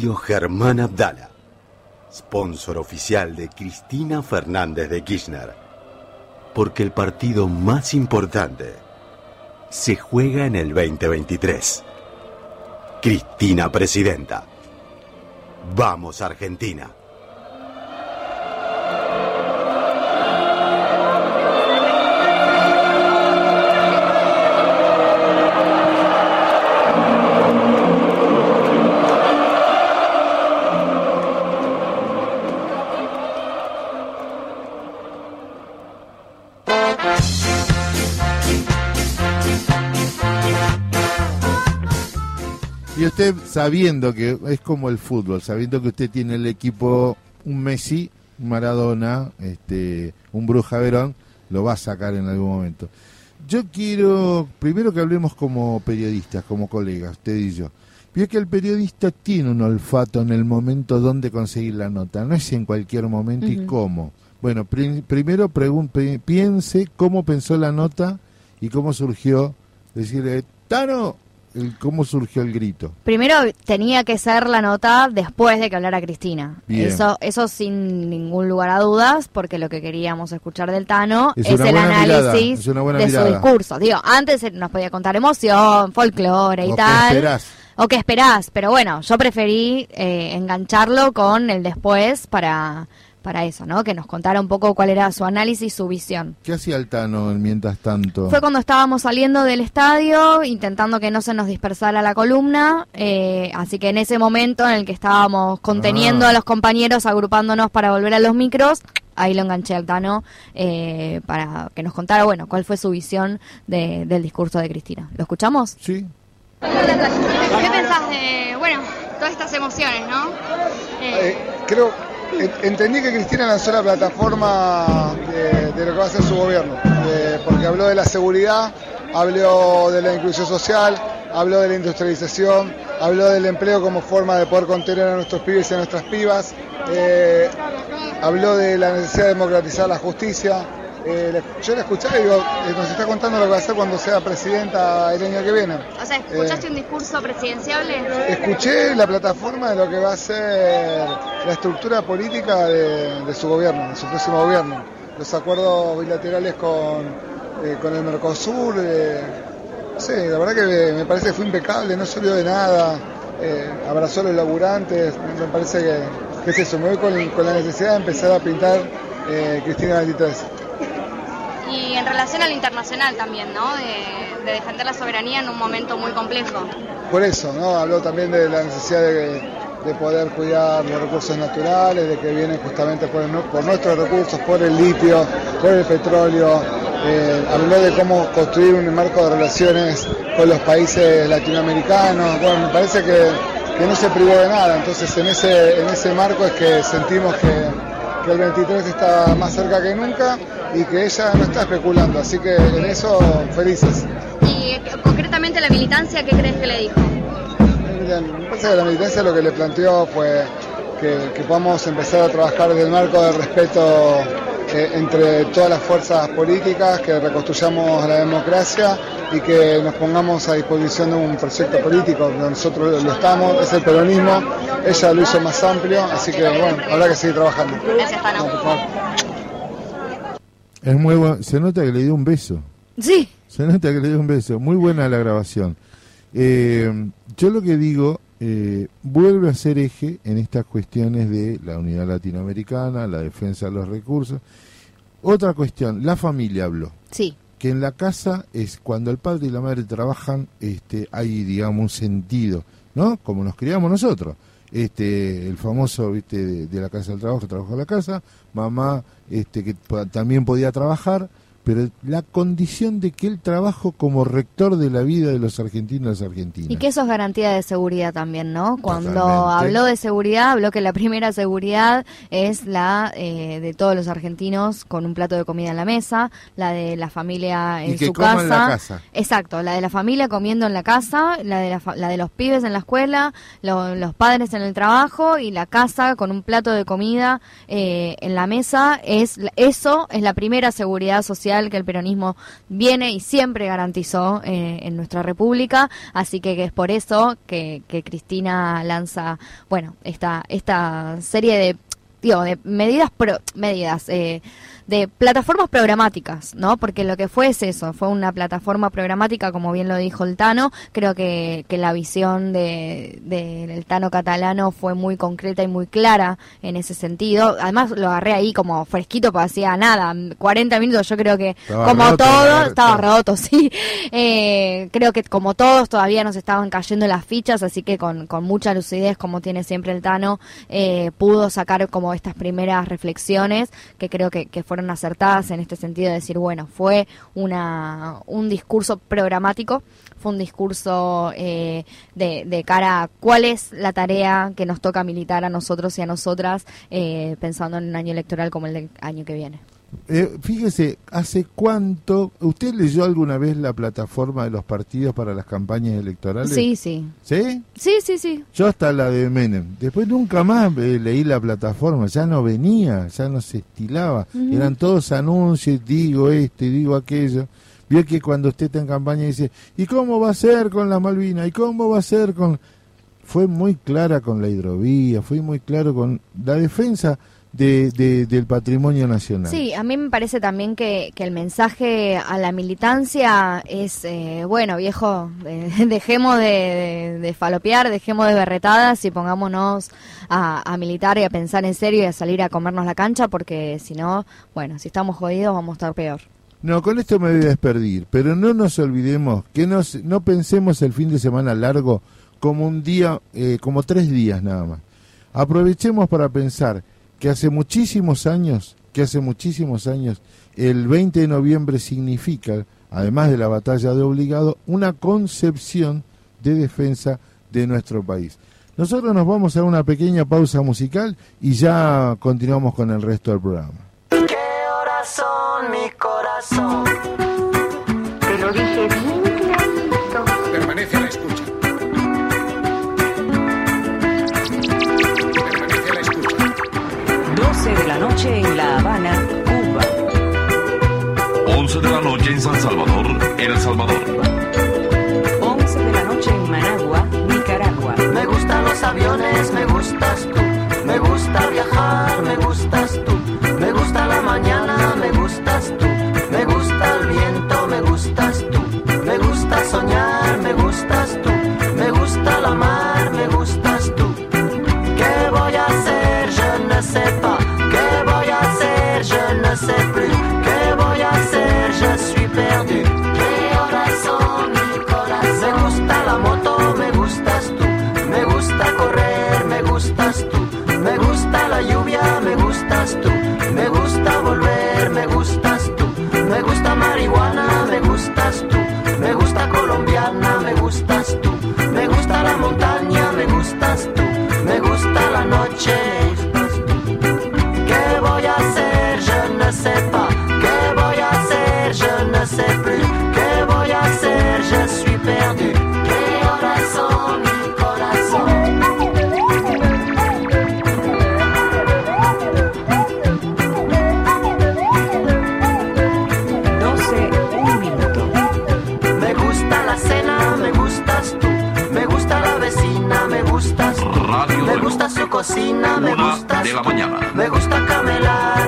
Radio Germán Abdala, sponsor oficial de Cristina Fernández de Kirchner. Porque el partido más importante se juega en el 2023. Cristina Presidenta. Vamos Argentina. Sabiendo que es como el fútbol, sabiendo que usted tiene el equipo un Messi, un Maradona, este, un Bruja Verón, lo va a sacar en algún momento. Yo quiero, primero que hablemos como periodistas, como colegas, usted y yo. Vio que el periodista tiene un olfato en el momento donde conseguir la nota, no es en cualquier momento y cómo. Bueno, pri- primero pregunte, piense cómo pensó la nota y cómo surgió, decirle, Tano, cómo surgió el grito. Primero tenía que ser la nota después de que hablara Cristina. Bien. Eso, eso sin ningún lugar a dudas, porque lo que queríamos escuchar del Tano Es el mirada, análisis es de mirada. su discurso. Digo, antes nos podía contar emoción, folclore y ¿O qué tal. esperás? O qué esperás, pero bueno, yo preferí eh, engancharlo con el después para, para eso, ¿no? Que nos contara un poco cuál era su análisis, su visión. ¿Qué hacía el Tano mientras tanto? Fue cuando estábamos saliendo del estadio, intentando que no se nos dispersara la columna, eh, así que en ese momento en el que estábamos conteniendo Ah. a los compañeros, agrupándonos para volver a los micros, ahí lo enganché al Tano eh, para que nos contara, bueno, cuál fue su visión de- del discurso de Cristina. ¿Lo escuchamos? Sí. ¿Qué pensás de, bueno, todas estas emociones, no? Eh, creo, en- entendí que Cristina lanzó la plataforma de, lo que va a ser su gobierno, de- porque habló de la seguridad, habló de la inclusión social, habló de la industrialización, habló del empleo como forma de poder contener a nuestros pibes y a nuestras pibas, eh, habló de la necesidad de democratizar la justicia, eh, yo le escuché y digo, eh, nos está contando lo que va a hacer cuando sea presidenta el año que viene. O sea, ¿escuchaste un discurso presidenciable? Escuché la plataforma de lo que va a ser la estructura política de, de su gobierno, de su próximo gobierno. Los acuerdos bilaterales con, eh, con el Mercosur, eh, no sé, la verdad que me, parece que fue impecable, no se olvidó de nada, eh, abrazó a los laburantes, me parece que, que es eso, me voy con, con la necesidad de empezar a pintar eh, Cristina 23. Y en relación al internacional también, ¿no? De, de defender la soberanía en un momento muy complejo. Por eso, ¿no? Habló también de la necesidad de, de poder cuidar los recursos naturales, de que vienen justamente por nuestros recursos, por el litio, por el petróleo. Eh, habló de cómo construir un marco de relaciones con los países latinoamericanos. Bueno, me parece que, que no se privó de nada. Entonces, en ese, en ese marco es que sentimos que, el 23 está más cerca que nunca y que ella no está especulando. Así que en eso, felices. Y concretamente la militancia, ¿qué crees que le dijo? Me parece que la militancia lo que le planteó fue que, que podamos empezar a trabajar desde el marco del respeto eh, entre todas las fuerzas políticas, que reconstruyamos la democracia y que nos pongamos a disposición de un proyecto político. Nosotros lo estamos, es el peronismo, ella lo hizo más amplio, así que bueno, habrá que seguir trabajando. Gracias, Tano. Es muy bueno. Se nota que le dio un beso. Sí. Se nota que le dio un beso. Muy buena la grabación. Eh, yo lo que digo, eh, vuelve a ser eje en estas cuestiones de la unidad latinoamericana, la defensa de los recursos. Otra cuestión, la familia habló. Sí. Que en la casa es cuando el padre y la madre trabajan, este, hay, digamos, un sentido, ¿no? Como nos criamos nosotros. Este, el famoso, viste, de, de la casa del trabajo, trabajo a la casa, mamá, este, que también podía trabajar, pero la condición de que él trabajó como rector de la vida de los argentinos y argentinas. Y que eso es garantía de seguridad también, ¿no? Cuando Totalmente. habló de seguridad, habló que la primera seguridad es la eh, de todos los argentinos con un plato de comida en la mesa, la de la familia en Y que su casa. en la casa. Exacto, la de la familia comiendo en la casa, la de, la, fa- la de los pibes en la escuela, lo- los padres en el trabajo y la casa con un plato de comida eh, en la mesa. Es Eso es la primera seguridad social que el peronismo viene y siempre garantizó eh, en nuestra república. Así que, es por eso que, que Cristina lanza, bueno, esta, esta serie de digo, de medidas, pro- medidas, eh, de plataformas programáticas, ¿no? Porque lo que fue es eso, fue una plataforma programática, como bien lo dijo el Tano. Creo que, que la visión de, de- del Tano catalano fue muy concreta y muy clara en ese sentido. Además, lo agarré ahí como fresquito, pues hacía nada, 40 minutos, yo creo que Estaba como roto, todo, estaba- estaba roto, sí. Eh, creo que como todos todavía nos estaban cayendo las fichas, así que con, con mucha lucidez, como tiene siempre el Tano, eh, pudo sacar como estas primeras reflexiones que creo que, que fueron acertadas en este sentido de decir, bueno, fue una, un discurso programático, fue un discurso eh, de, cara a cuál es la tarea que nos toca militar a nosotros y a nosotras, eh, pensando en un año electoral como el del año que viene. Eh, fíjese, ¿hace cuánto? ¿Usted leyó alguna vez la plataforma de los partidos para las campañas electorales? Sí, sí. ¿Sí? Sí, sí, sí. Yo hasta la de Menem. Después nunca más eh, leí la plataforma, ya no venía, ya no se estilaba. Eran todos anuncios, digo esto y digo aquello. Vio que cuando usted está en campaña dice, ¿y cómo va a ser con la Malvina? ¿Y cómo va a ser con...? Fue muy clara con la hidrovía, fue muy claro con la defensa de, de- del patrimonio nacional. Sí, a mí me parece también que, que el mensaje a la militancia es, eh, bueno, viejo, eh, dejemos de, de- falopear, dejemos de berretadas y pongámonos a, a militar y a pensar en serio y a salir a comernos la cancha porque si no, bueno, si estamos jodidos vamos a estar peor. No, con esto me voy a despedir, pero no nos olvidemos que no, se- no pensemos el fin de semana largo como un día, eh, como tres días nada más. Aprovechemos para pensar que hace muchísimos años, que hace muchísimos años, el 20 de noviembre significa, además de la batalla de obligado, una concepción de defensa de nuestro país. Nosotros nos vamos a una pequeña pausa musical y ya continuamos con el resto del programa. 11 de la noche en La Habana, Cuba. 11 de la noche en San Salvador, El Salvador. 11 de la noche en Managua, Nicaragua. Me gustan los aviones, gusta cocina, me Una gustas de la mañana. Me gusta camelar,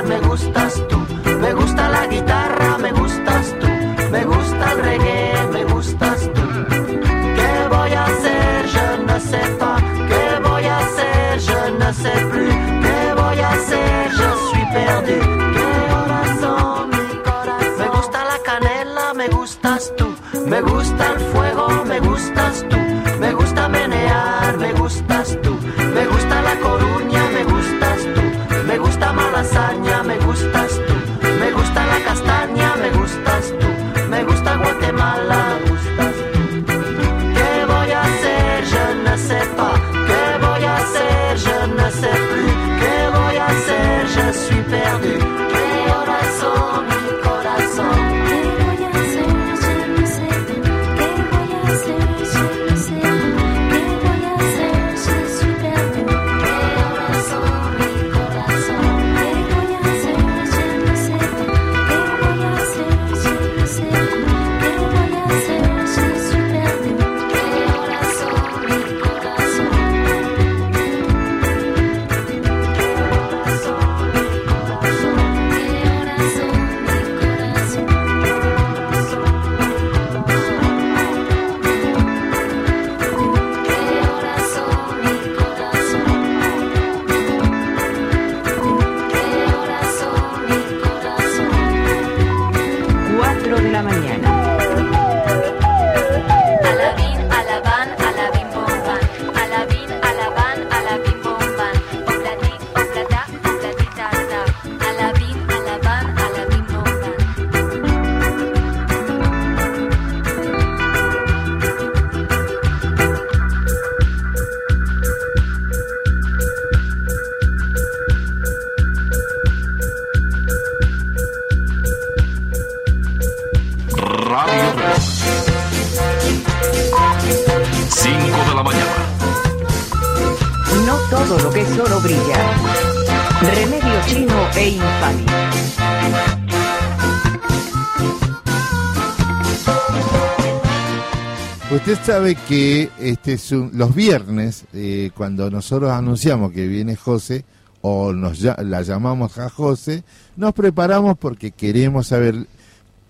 sabe que este es un- los viernes, eh, cuando nosotros anunciamos que viene José, o nos ya- la llamamos a José, nos preparamos porque queremos saber.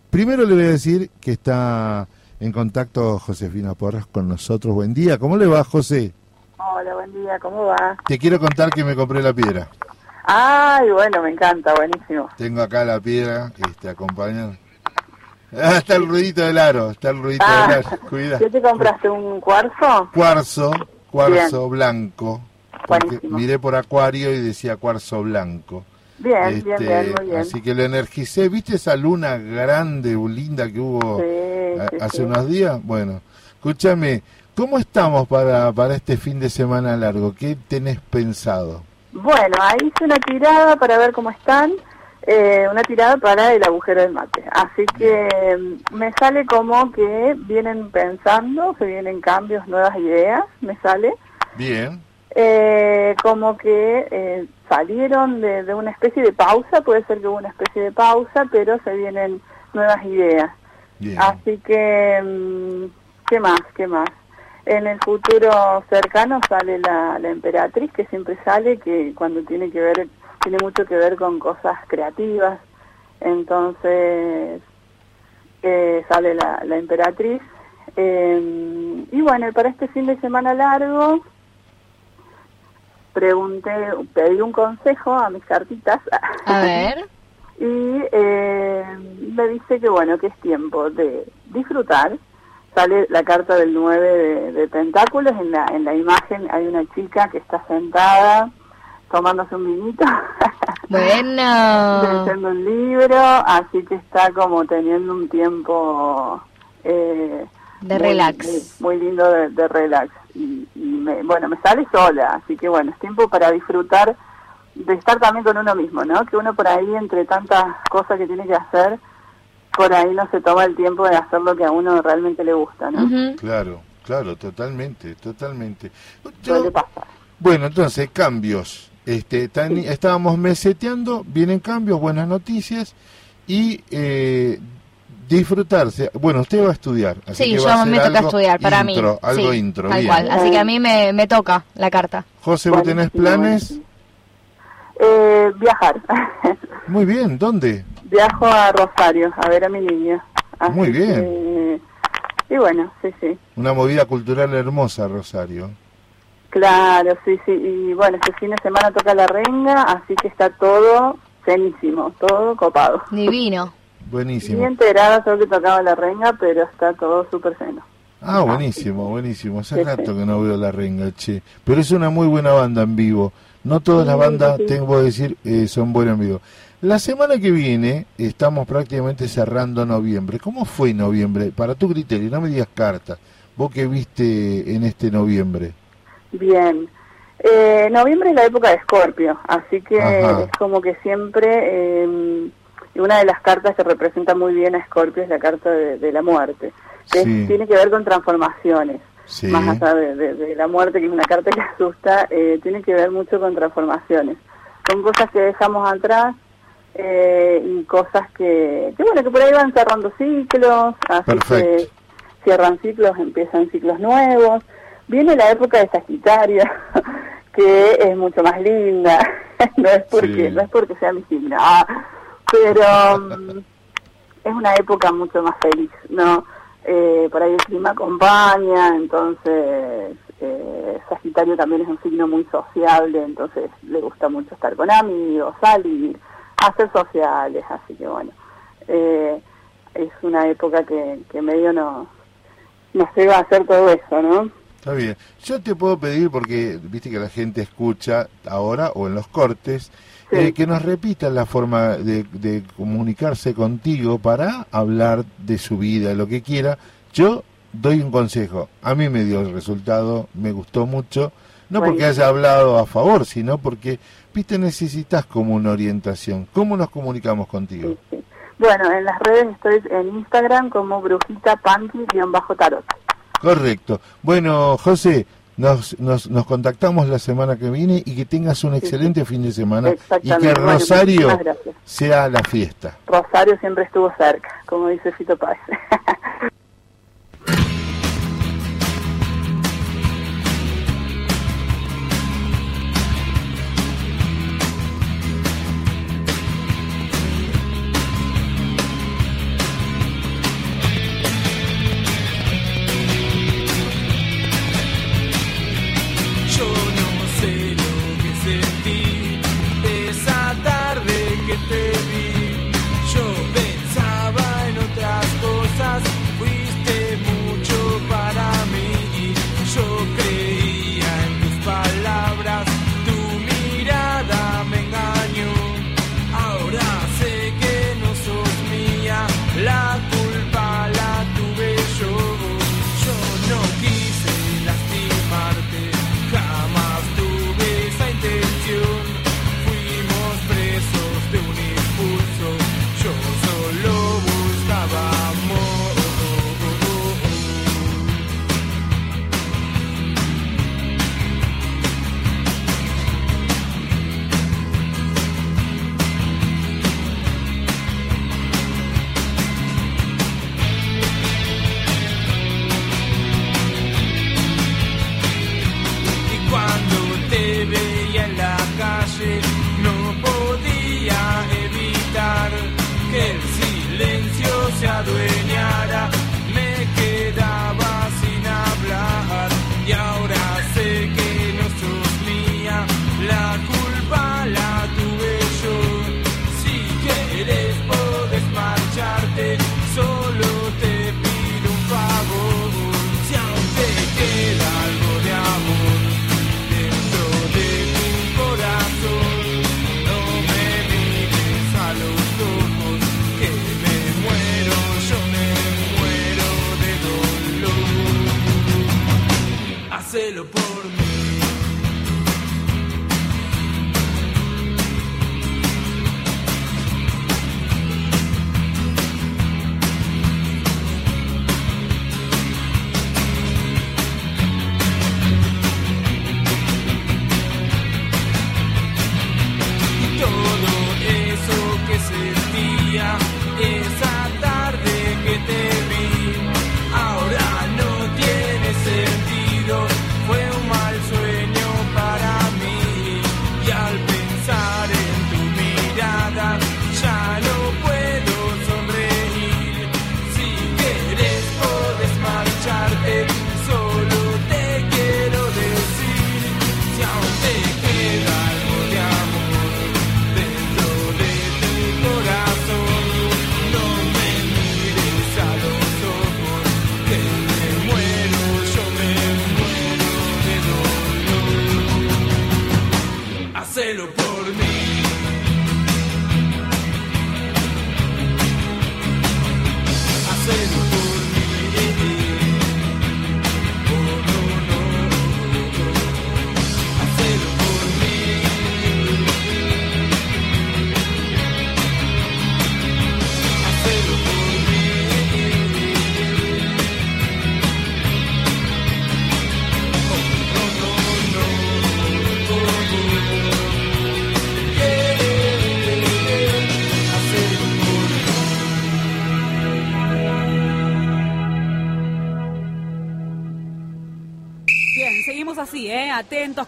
Primero le voy a decir que está en contacto Josefina Porras con nosotros. Buen día, ¿cómo le va, José? Hola, buen día, ¿cómo va? Te quiero contar que me compré la piedra. Ay, bueno, me encanta, buenísimo. Tengo acá la piedra que te acompaña. Ah, está el ruidito del aro, está el ruidito Ah, del aro. Cuida. ¿Qué te compraste? ¿Un cuarzo? Cuarzo, cuarzo Bien. blanco. Porque Buenísimo. miré por acuario y decía cuarzo blanco. Bien, bien, Este, bien, muy bien. Así que lo energicé. ¿Viste esa luna grande, linda que hubo Sí, a- sí, hace sí. unos días? Bueno, escúchame, ¿cómo estamos para, para este fin de semana largo? ¿Qué tenés pensado? Bueno, ahí hice una tirada para ver cómo están, eh, una tirada para el agujero del mate. Así que mm, me sale como que vienen pensando, se vienen cambios, nuevas ideas, me sale. Bien. Eh, como que eh, salieron de, de una especie de pausa, puede ser que hubo una especie de pausa, pero se vienen nuevas ideas. Bien. Así que, mm, ¿qué más? ¿Qué más? En el futuro cercano sale la, la emperatriz, que siempre sale, que cuando tiene que ver, tiene mucho que ver con cosas creativas. Entonces, eh, sale la, la emperatriz. Eh, y bueno, para este fin de semana largo, pregunté, pedí un consejo a mis cartitas. A ver. y eh, me dice que bueno, que es tiempo de disfrutar. Sale la carta del 9 de, de Pentáculos, en la, en la imagen hay una chica que está sentada tomándose un vinito, Bueno. leyendo un libro, así que está como teniendo un tiempo eh, De muy- relax. muy, lindo de, de relax. Y, y me, bueno, me sale sola, así que bueno, es tiempo para disfrutar de estar también con uno mismo, ¿no? Que uno por ahí, entre tantas cosas que tiene que hacer, por ahí no se toma el tiempo de hacer lo que a uno realmente le gusta, ¿no? Claro, claro, totalmente, totalmente. Pasar. Bueno, entonces, cambios. Este, tan- estábamos meseteando, vienen cambios, buenas noticias y eh, disfrutarse. Bueno, usted va a estudiar. Así Sí, que yo va a me toca algo estudiar, para intro, mí. Algo Sí, intro, Tal bien. cual. Así que a mí me, me toca la carta. José, ¿vos tenés planes? Eh, viajar. Muy bien, ¿dónde? Viajo a Rosario a ver a mi niña. Así Muy bien. que- y bueno, sí, sí. Una movida cultural hermosa, Rosario. Claro, sí, sí. Y bueno, este fin de semana toca la renga, así que está todo cenísimo, todo copado. Divino. Ni Buenísimo. enterada solo que tocaba la renga, pero está todo súper ceno. Ah, buenísimo, buenísimo. Hace Sí, rato que no veo la renga, che. Pero es una muy buena banda en vivo. No todas las bandas, sí. tengo que decir, eh, son buenas en vivo. La semana que viene estamos prácticamente cerrando noviembre. ¿Cómo fue noviembre? Para tu criterio, no me digas cartas. Vos que viste en este noviembre. Bien. Eh, noviembre es la época de Escorpio, así que Ajá. es como que siempre eh, una de las cartas que representa muy bien a Escorpio es la carta de, de la muerte, que es- tiene que ver con transformaciones. Sí. Más allá de, de- de la muerte, que es una carta que asusta, eh, tiene que ver mucho con transformaciones. Con cosas que dejamos atrás eh, y cosas que, que, bueno, que por ahí van cerrando ciclos, así Perfecto. que cierran ciclos, empiezan ciclos nuevos. Viene la época de Sagitario, que es mucho más linda, no es porque, Sí. no es porque sea mi signo, ah, pero mm, es una época mucho más feliz, ¿no? Eh, por ahí el clima acompaña, entonces eh, Sagitario también es un signo muy sociable, entonces le gusta mucho estar con amigos, salir, hacer sociales, así que bueno, eh, es una época que, que medio nos, nos lleva a hacer todo eso, ¿no? Está bien. Yo te puedo pedir, porque viste que la gente escucha ahora o en los cortes, eh, que nos repitan la forma de, de comunicarse contigo para hablar de su vida, lo que quiera. Yo doy un consejo. A mí me dio el resultado, me gustó mucho. No porque haya hablado a favor, sino porque, viste, necesitas como una orientación. ¿Cómo nos comunicamos contigo? Bueno, en las redes estoy en Instagram como brujita tarot Correcto. Bueno, José, nos, nos, nos contactamos la semana que viene y que tengas un excelente fin de semana y que Rosario sea la fiesta. Rosario siempre estuvo cerca, como dice Fito Páez.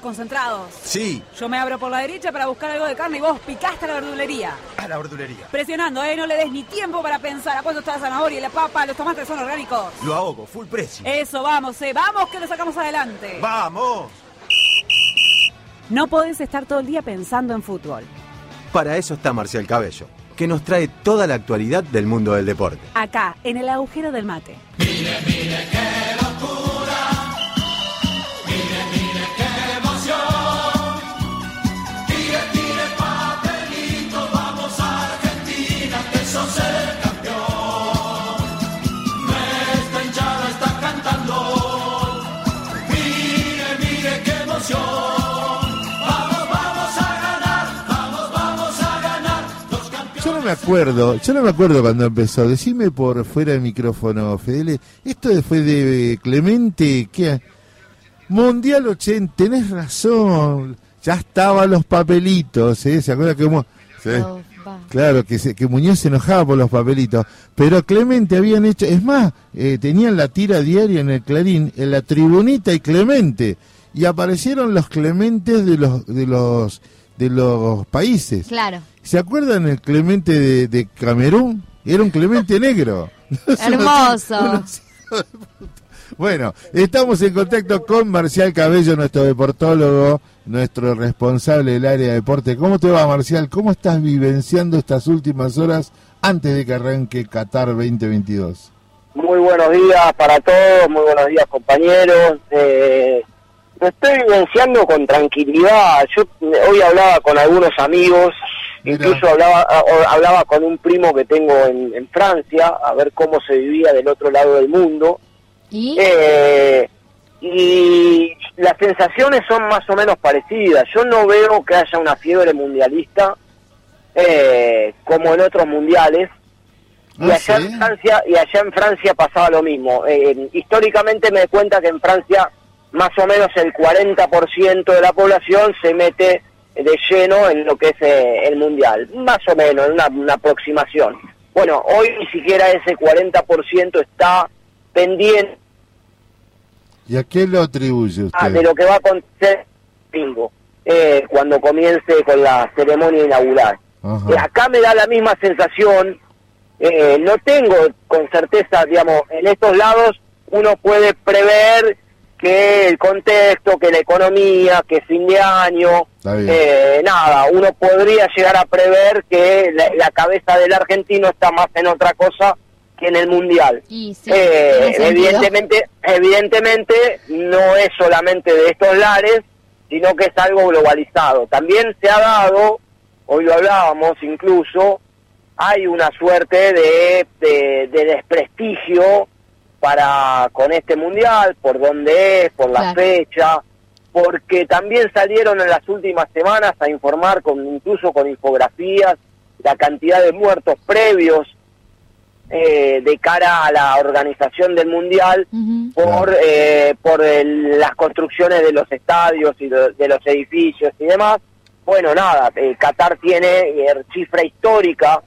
concentrados. Sí, Yo me abro por la derecha para buscar algo de carne y vos picaste a la verdulería. a la verdulería. Presionando, ¿eh? No le des ni tiempo para pensar a cuánto está la zanahoria y la papa, los tomates son orgánicos. Lo ahogo, full precio. Eso, vamos, eh. Vamos que lo sacamos adelante. ¡Vamos! No podés estar todo el día pensando en fútbol. Para eso está Marcial Cabello, que nos trae toda la actualidad del mundo del deporte. Acá, en el agujero del mate. ¡Qué acuerdo, yo no me acuerdo cuando empezó. Decime por fuera del micrófono, Fedele. Esto fue de Clemente, ¿qué? Mundial 80, tenés razón. Ya estaban los papelitos, ¿eh? ¿Se acuerda que sí. Claro, que, se- que Muñoz se enojaba por los papelitos. Pero Clemente habían hecho, es más, eh, tenían la tira diaria en el Clarín, en la tribunita y Clemente. Y aparecieron los Clementes de los, de los, de los países. Claro. ¿Se acuerdan el Clemente de, de Camerún? Era un Clemente negro. Hermoso. Bueno, estamos en contacto con Marcial Cabello, nuestro deportólogo, nuestro responsable del área de deporte. ¿Cómo te va, Marcial? ¿Cómo estás vivenciando estas últimas horas antes de que arranque Qatar 2022? Muy buenos días para todos, muy buenos días compañeros. Eh, lo estoy vivenciando con tranquilidad. Yo eh, hoy hablaba con algunos amigos, incluso hablaba, hablaba con un primo que tengo en, en Francia, a ver cómo se vivía del otro lado del mundo. ¿Y? Eh, y las sensaciones son más o menos parecidas. Yo no veo que haya una fiebre mundialista eh, como en otros mundiales. Y Ah, allá ¿sí? en Francia y allá en Francia pasaba lo mismo. Eh, históricamente me di cuenta que en Francia más o menos el 40% de la población se mete de lleno en lo que es eh, el mundial, más o menos, una, una aproximación. Bueno, hoy ni siquiera ese 40% está pendiente ¿Y a qué lo atribuye ah, usted? de lo que va a acontecer domingo, eh, cuando comience con la ceremonia inaugural. Eh, acá me da la misma sensación, eh, no tengo con certeza, digamos, en estos lados uno puede prever que el contexto, que la economía, que fin de año. Eh, nada, uno podría llegar a prever que la, la cabeza del argentino está más en otra cosa que en el mundial. Y sí, Eh, evidentemente, evidentemente no es solamente de estos lares, sino que es algo globalizado. También se ha dado, hoy lo hablábamos incluso, hay una suerte de, de, de desprestigio para con este mundial, por dónde es, por la Claro. fecha, porque también salieron en las últimas semanas a informar, con incluso con infografías, la cantidad de muertos previos eh, de cara a la organización del mundial por eh, por el- las construcciones de los estadios y de, de los edificios y demás. Bueno, nada, eh, Qatar tiene eh, cifra histórica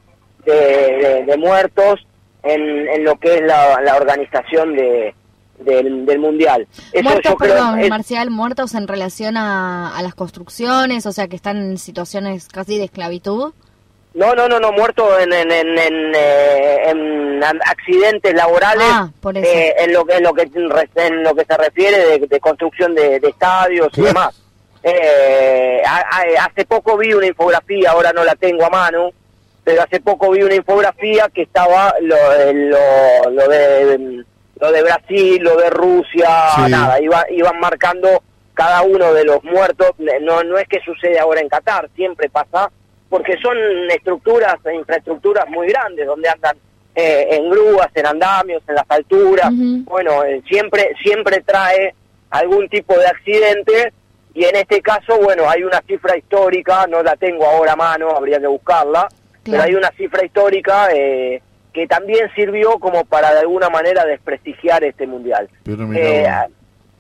de, de- de muertos en, en lo que es la, la organización de, del, del mundial. Eso muertos, yo creo perdón, es- Marcial, muertos en relación a, a las construcciones, o sea, que están en situaciones casi de esclavitud. No, no, no, no, muerto en, en, en, en, eh, en accidentes laborales, Ah, por eso. eh, en, lo, que- en, lo que, en lo que se refiere de, de construcción de, de estadios y demás. Eh, a- a- hace poco vi una infografía, ahora no la tengo a mano, pero hace poco vi una infografía que estaba lo, eh, lo, lo de lo de Brasil, lo de Rusia, Sí. nada, iba, iban marcando cada uno de los muertos, no, no es que sucede ahora en Qatar, siempre pasa, porque son estructuras, e infraestructuras muy grandes, donde andan eh, en grúas, en andamios, en las alturas, bueno, eh, siempre, siempre trae algún tipo de accidente, y en este caso, bueno, hay una cifra histórica, no la tengo ahora a mano, habría que buscarla, pero hay una cifra histórica eh, que también sirvió como para de alguna manera desprestigiar este mundial. Pero mira Eh,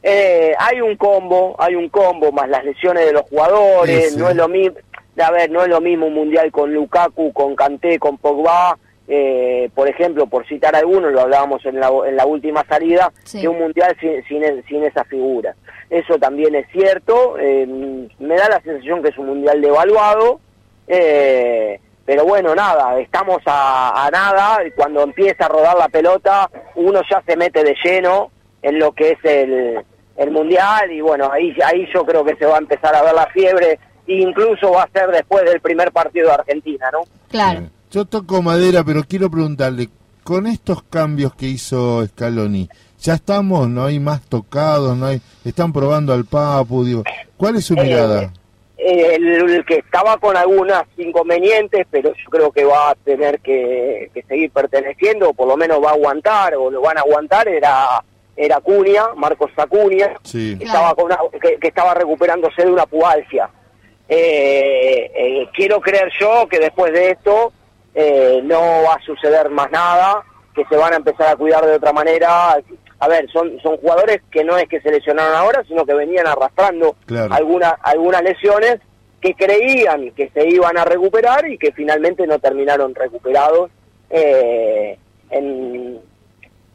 eh, hay un combo, hay un combo más las lesiones de los jugadores, sí. no es lo mismo, a ver, no es lo mismo un mundial con Lukaku, con Kanté, con Pogba, eh, por ejemplo, por citar algunos, lo hablábamos en la, en la última salida, Sí. que un mundial sin, sin, sin esa figura. Eso también es cierto, eh, me da la sensación que es un mundial devaluado, eh, pero bueno, nada, estamos a, a nada, y cuando empieza a rodar la pelota, uno ya se mete de lleno en lo que es el, el mundial y bueno, ahí, ahí yo creo que se va a empezar a ver la fiebre, e incluso va a ser después del primer partido de Argentina, ¿no? Claro. Yo toco madera, pero quiero preguntarle, con estos cambios que hizo Scaloni, ya estamos, no hay más tocados, no hay, están probando al Papu, digo, ¿cuál es su mirada? Eh, el, el que estaba con algunas inconvenientes, pero yo creo que va a tener que, que seguir perteneciendo, o por lo menos va a aguantar, o lo van a aguantar, era era Cunha, Marcos Acuña, Sí. que estaba con una- que, que estaba recuperándose de una pubalgia. Eh, eh, quiero creer yo que después de esto eh, no va a suceder más nada, que se van a empezar a cuidar de otra manera. A ver, son, son jugadores que no es que se lesionaron ahora, sino que venían arrastrando Claro. alguna- algunas lesiones que creían que se iban a recuperar y que finalmente no terminaron recuperados eh, en,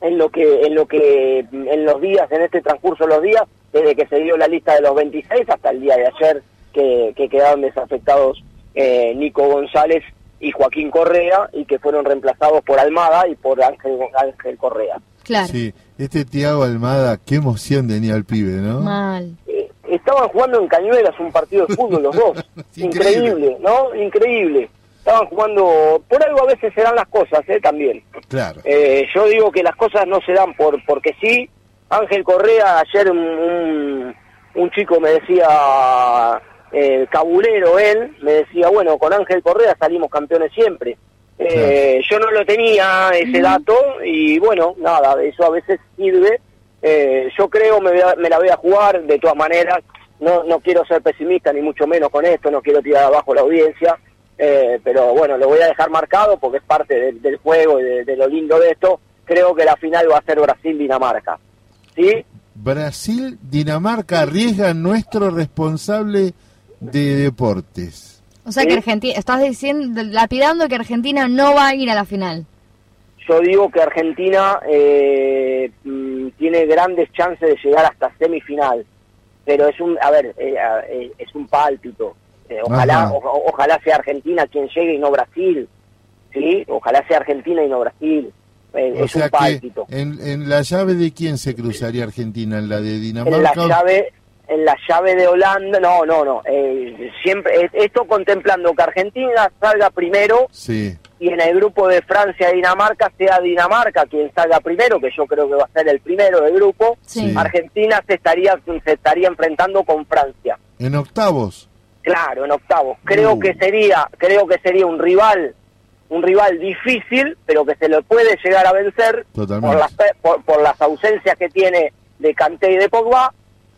en lo que en lo que en los días en este transcurso de los días desde que se dio la lista de los 26 hasta el día de ayer que, que quedaron desafectados eh, Nico González y Joaquín Correa y que fueron reemplazados por Almada y por Ángel Ángel Correa Claro. Sí, este Tiago Almada, qué emoción tenía el pibe, ¿no? Mal. estaban jugando en Cañuelas un partido de fútbol los dos. Increíble. Increíble, ¿no? Increíble. Estaban jugando, por algo a veces se dan las cosas, ¿eh? También. Claro. Eh, yo digo que las cosas no se dan por porque sí. Ángel Correa, ayer un, un, un chico me decía, eh, cabulero él, me decía, bueno, con Ángel Correa salimos campeones siempre. Eh, Yo no lo tenía ese dato y bueno, nada, eso a veces sirve. Eh, yo creo me, voy a- me la voy a jugar de todas maneras. No, no quiero ser pesimista ni mucho menos con esto, no quiero tirar abajo la audiencia. Eh, pero bueno, lo voy a dejar marcado porque es parte del- del juego y de, de lo lindo de esto. Creo que la final va a ser Brasil-Dinamarca. ¿Sí? Brasil, Dinamarca arriesga nuestro responsable de deportes. O sea que Argentina, estás diciendo, lapidando que Argentina no va a ir a la final. Yo digo que Argentina eh, mm, tiene grandes chances de llegar hasta semifinal, pero es un, a ver, eh, eh, es un pálpito. Eh, ojalá, o- ojalá sea Argentina quien llegue y no Brasil, sí, ojalá sea Argentina y no Brasil. Eh, O es sea un que pálpito. en, en la llave de quién se cruzaría Argentina, en la de En la Dinamarca. llave, en la llave de Holanda, no, no, no. eh, siempre eh, esto contemplando que Argentina salga primero Sí, y en el grupo de Francia y Dinamarca sea Dinamarca quien salga primero, que yo creo que va a ser el primero del grupo, Sí. Argentina se estaría se estaría enfrentando con Francia. en octavos. Claro, en octavos. Creo Uh. que sería creo que sería un rival un rival difícil, pero que se lo puede llegar a vencer por las pe- por, por las ausencias que tiene de Kanté y de Pogba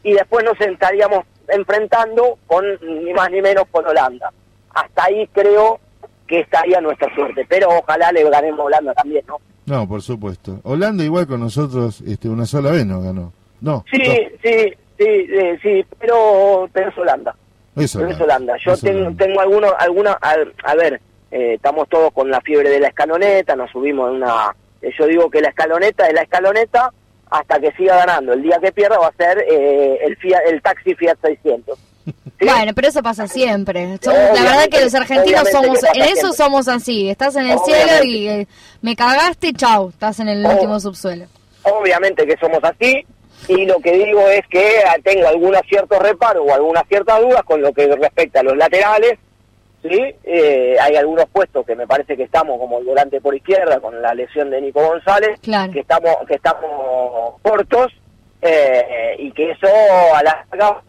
y después nos estaríamos enfrentando con ni más ni menos con Holanda. Hasta ahí creo que estaría nuestra suerte, pero ojalá le ganemos a Holanda también, ¿no? No, por supuesto. Holanda igual con nosotros este, una sola vez no ganó. No, Sí, sí, sí, eh, sí, pero, pero es Holanda. es Pero es Holanda. Holanda. Yo Es tengo, Holanda. tengo algunos, alguna, a, a ver, eh, estamos todos con la fiebre de la escaloneta, nos subimos en una, eh, yo digo que la escaloneta es la escaloneta hasta que siga ganando. El día que pierda va a ser eh, el Fiat, el taxi Fiat 600. Bueno, pero eso pasa siempre. Somos- la verdad que los argentinos somos, en eso siempre. somos así. Estás en el Obviamente. cielo y eh, me cagaste, chau, estás en el último subsuelo. Obviamente que somos así y lo que digo es que tengo algunos ciertos reparos o algunas ciertas dudas con lo que respecta a los laterales. Sí, Eh, hay algunos puestos que me parece que estamos como el volante por izquierda con la lesión de Nico González, Claro. que estamos que estamos cortos eh, y que eso a la larga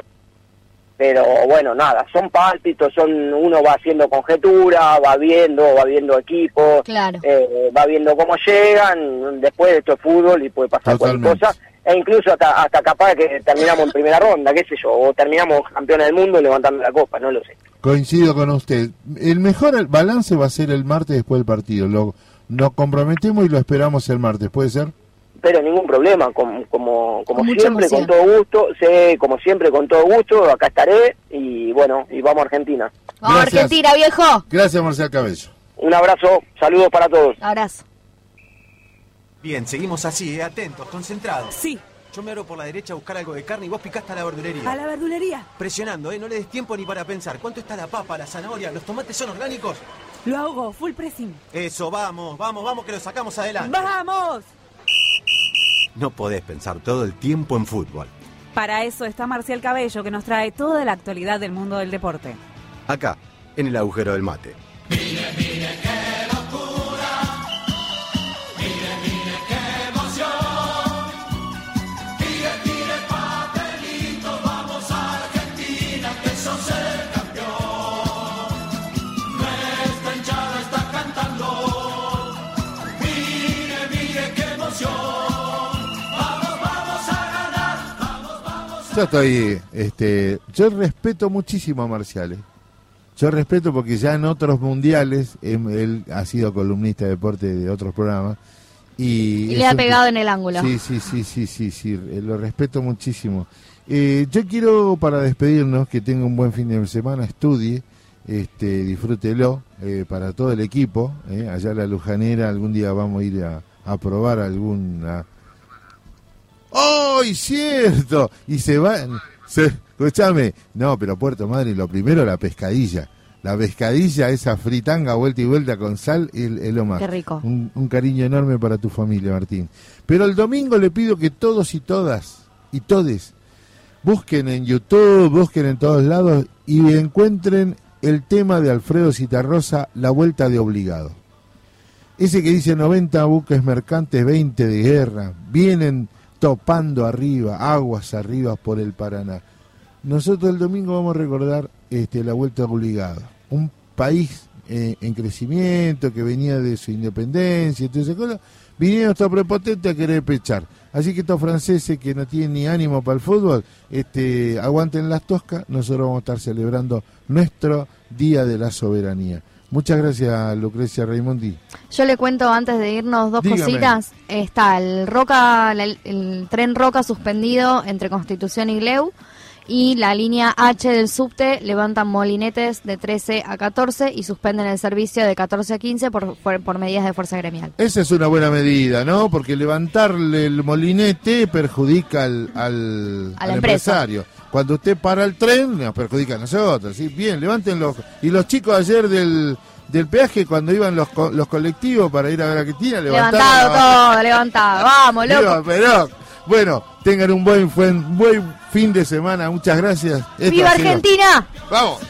pero bueno, nada, son pálpitos, son uno va haciendo conjetura, va viendo, va viendo equipos, Claro. eh, va viendo cómo llegan, después de esto es fútbol y puede pasar cualquier cosa, e incluso hasta, hasta capaz que terminamos en primera ronda, qué sé yo, o terminamos campeones del mundo levantando la copa, no lo sé. Coincido con usted. El mejor balance va a ser el martes después del partido. Lo, nos comprometemos y lo esperamos el martes, ¿puede ser? Pero ningún problema, como, como, como Con siempre, con todo gusto, sé, como siempre, con todo gusto, acá estaré y bueno, y vamos a Argentina. Vamos, Gracias. Argentina, viejo. Gracias, Marcial Cabello. Un abrazo, saludos para todos. Abrazo. Bien, seguimos así, eh, atentos, concentrados. Sí. Yo me abro por la derecha a buscar algo de carne y vos picaste a la verdulería. A la verdulería. Presionando, ¿eh? No le des tiempo ni para pensar. ¿Cuánto está la papa, la zanahoria? ¿Los tomates son orgánicos? Lo hago, full pressing. Eso, vamos, vamos, vamos, que lo sacamos adelante. ¡Vamos! No podés pensar todo el tiempo en fútbol. Para eso está Marcial Cabello, que nos trae toda la actualidad del mundo del deporte. Acá, en el agujero del mate. Mire, Yo estoy, este, yo respeto muchísimo a Marciales. Yo respeto porque ya en otros mundiales em, él ha sido columnista de deporte de otros programas y, le ha pegado en el ángulo. Sí, sí, sí, sí, sí, sí, eh, lo respeto muchísimo. Eh, yo quiero para despedirnos que tenga un buen fin de semana, estudie, este, disfrútelo eh, para todo el equipo. eh, allá en la Lujanera algún día vamos a ir a, a probar alguna ¡Ay, cierto! Y se van. Se, escuchame. No, pero Puerto Madre, lo primero la pescadilla. La pescadilla, esa fritanga vuelta y vuelta con sal, es lo más. Qué rico. Un, un cariño enorme para tu familia, Martín. Pero el domingo le pido que todos y todas, y todes, busquen en YouTube, busquen en todos lados y encuentren el tema de Alfredo Citarrosa, La Vuelta de Obligado. Ese que dice 90 buques mercantes, 20 de guerra, vienen topando arriba, aguas arriba por el Paraná. Nosotros el domingo vamos a recordar este, la vuelta de obligado. Un país eh, en crecimiento que venía de su independencia esas cosas, vinieron estos prepotentes a querer pechar. Así que estos franceses que no tienen ni ánimo para el fútbol, este, aguanten las toscas, nosotros vamos a estar celebrando nuestro Día de la Soberanía. Muchas gracias, Lucrecia Raimondi. Yo le cuento antes de irnos dos Dígame. cositas. Está el Roca, el, el tren Roca suspendido entre Constitución y Gleu. Y la línea H del subte levantan molinetes de 13 a 14 y suspenden el servicio de 14 a 15 por, por, por medidas de fuerza gremial. Esa es una buena medida, ¿no? Porque levantarle el molinete perjudica al, al, empresario. Cuando usted para el tren, nos perjudica a nosotros. ¿sí? Bien, levántenlo. Y los chicos ayer del, del peaje, cuando iban los, co- los colectivos para ir a ver a Cristina, levantaron Levantado todo, levantado. Vamos, loco. Perón. Bueno, tengan un buen, buen, buen fin de semana. Muchas gracias. ¡Viva Argentina! ¡Vamos!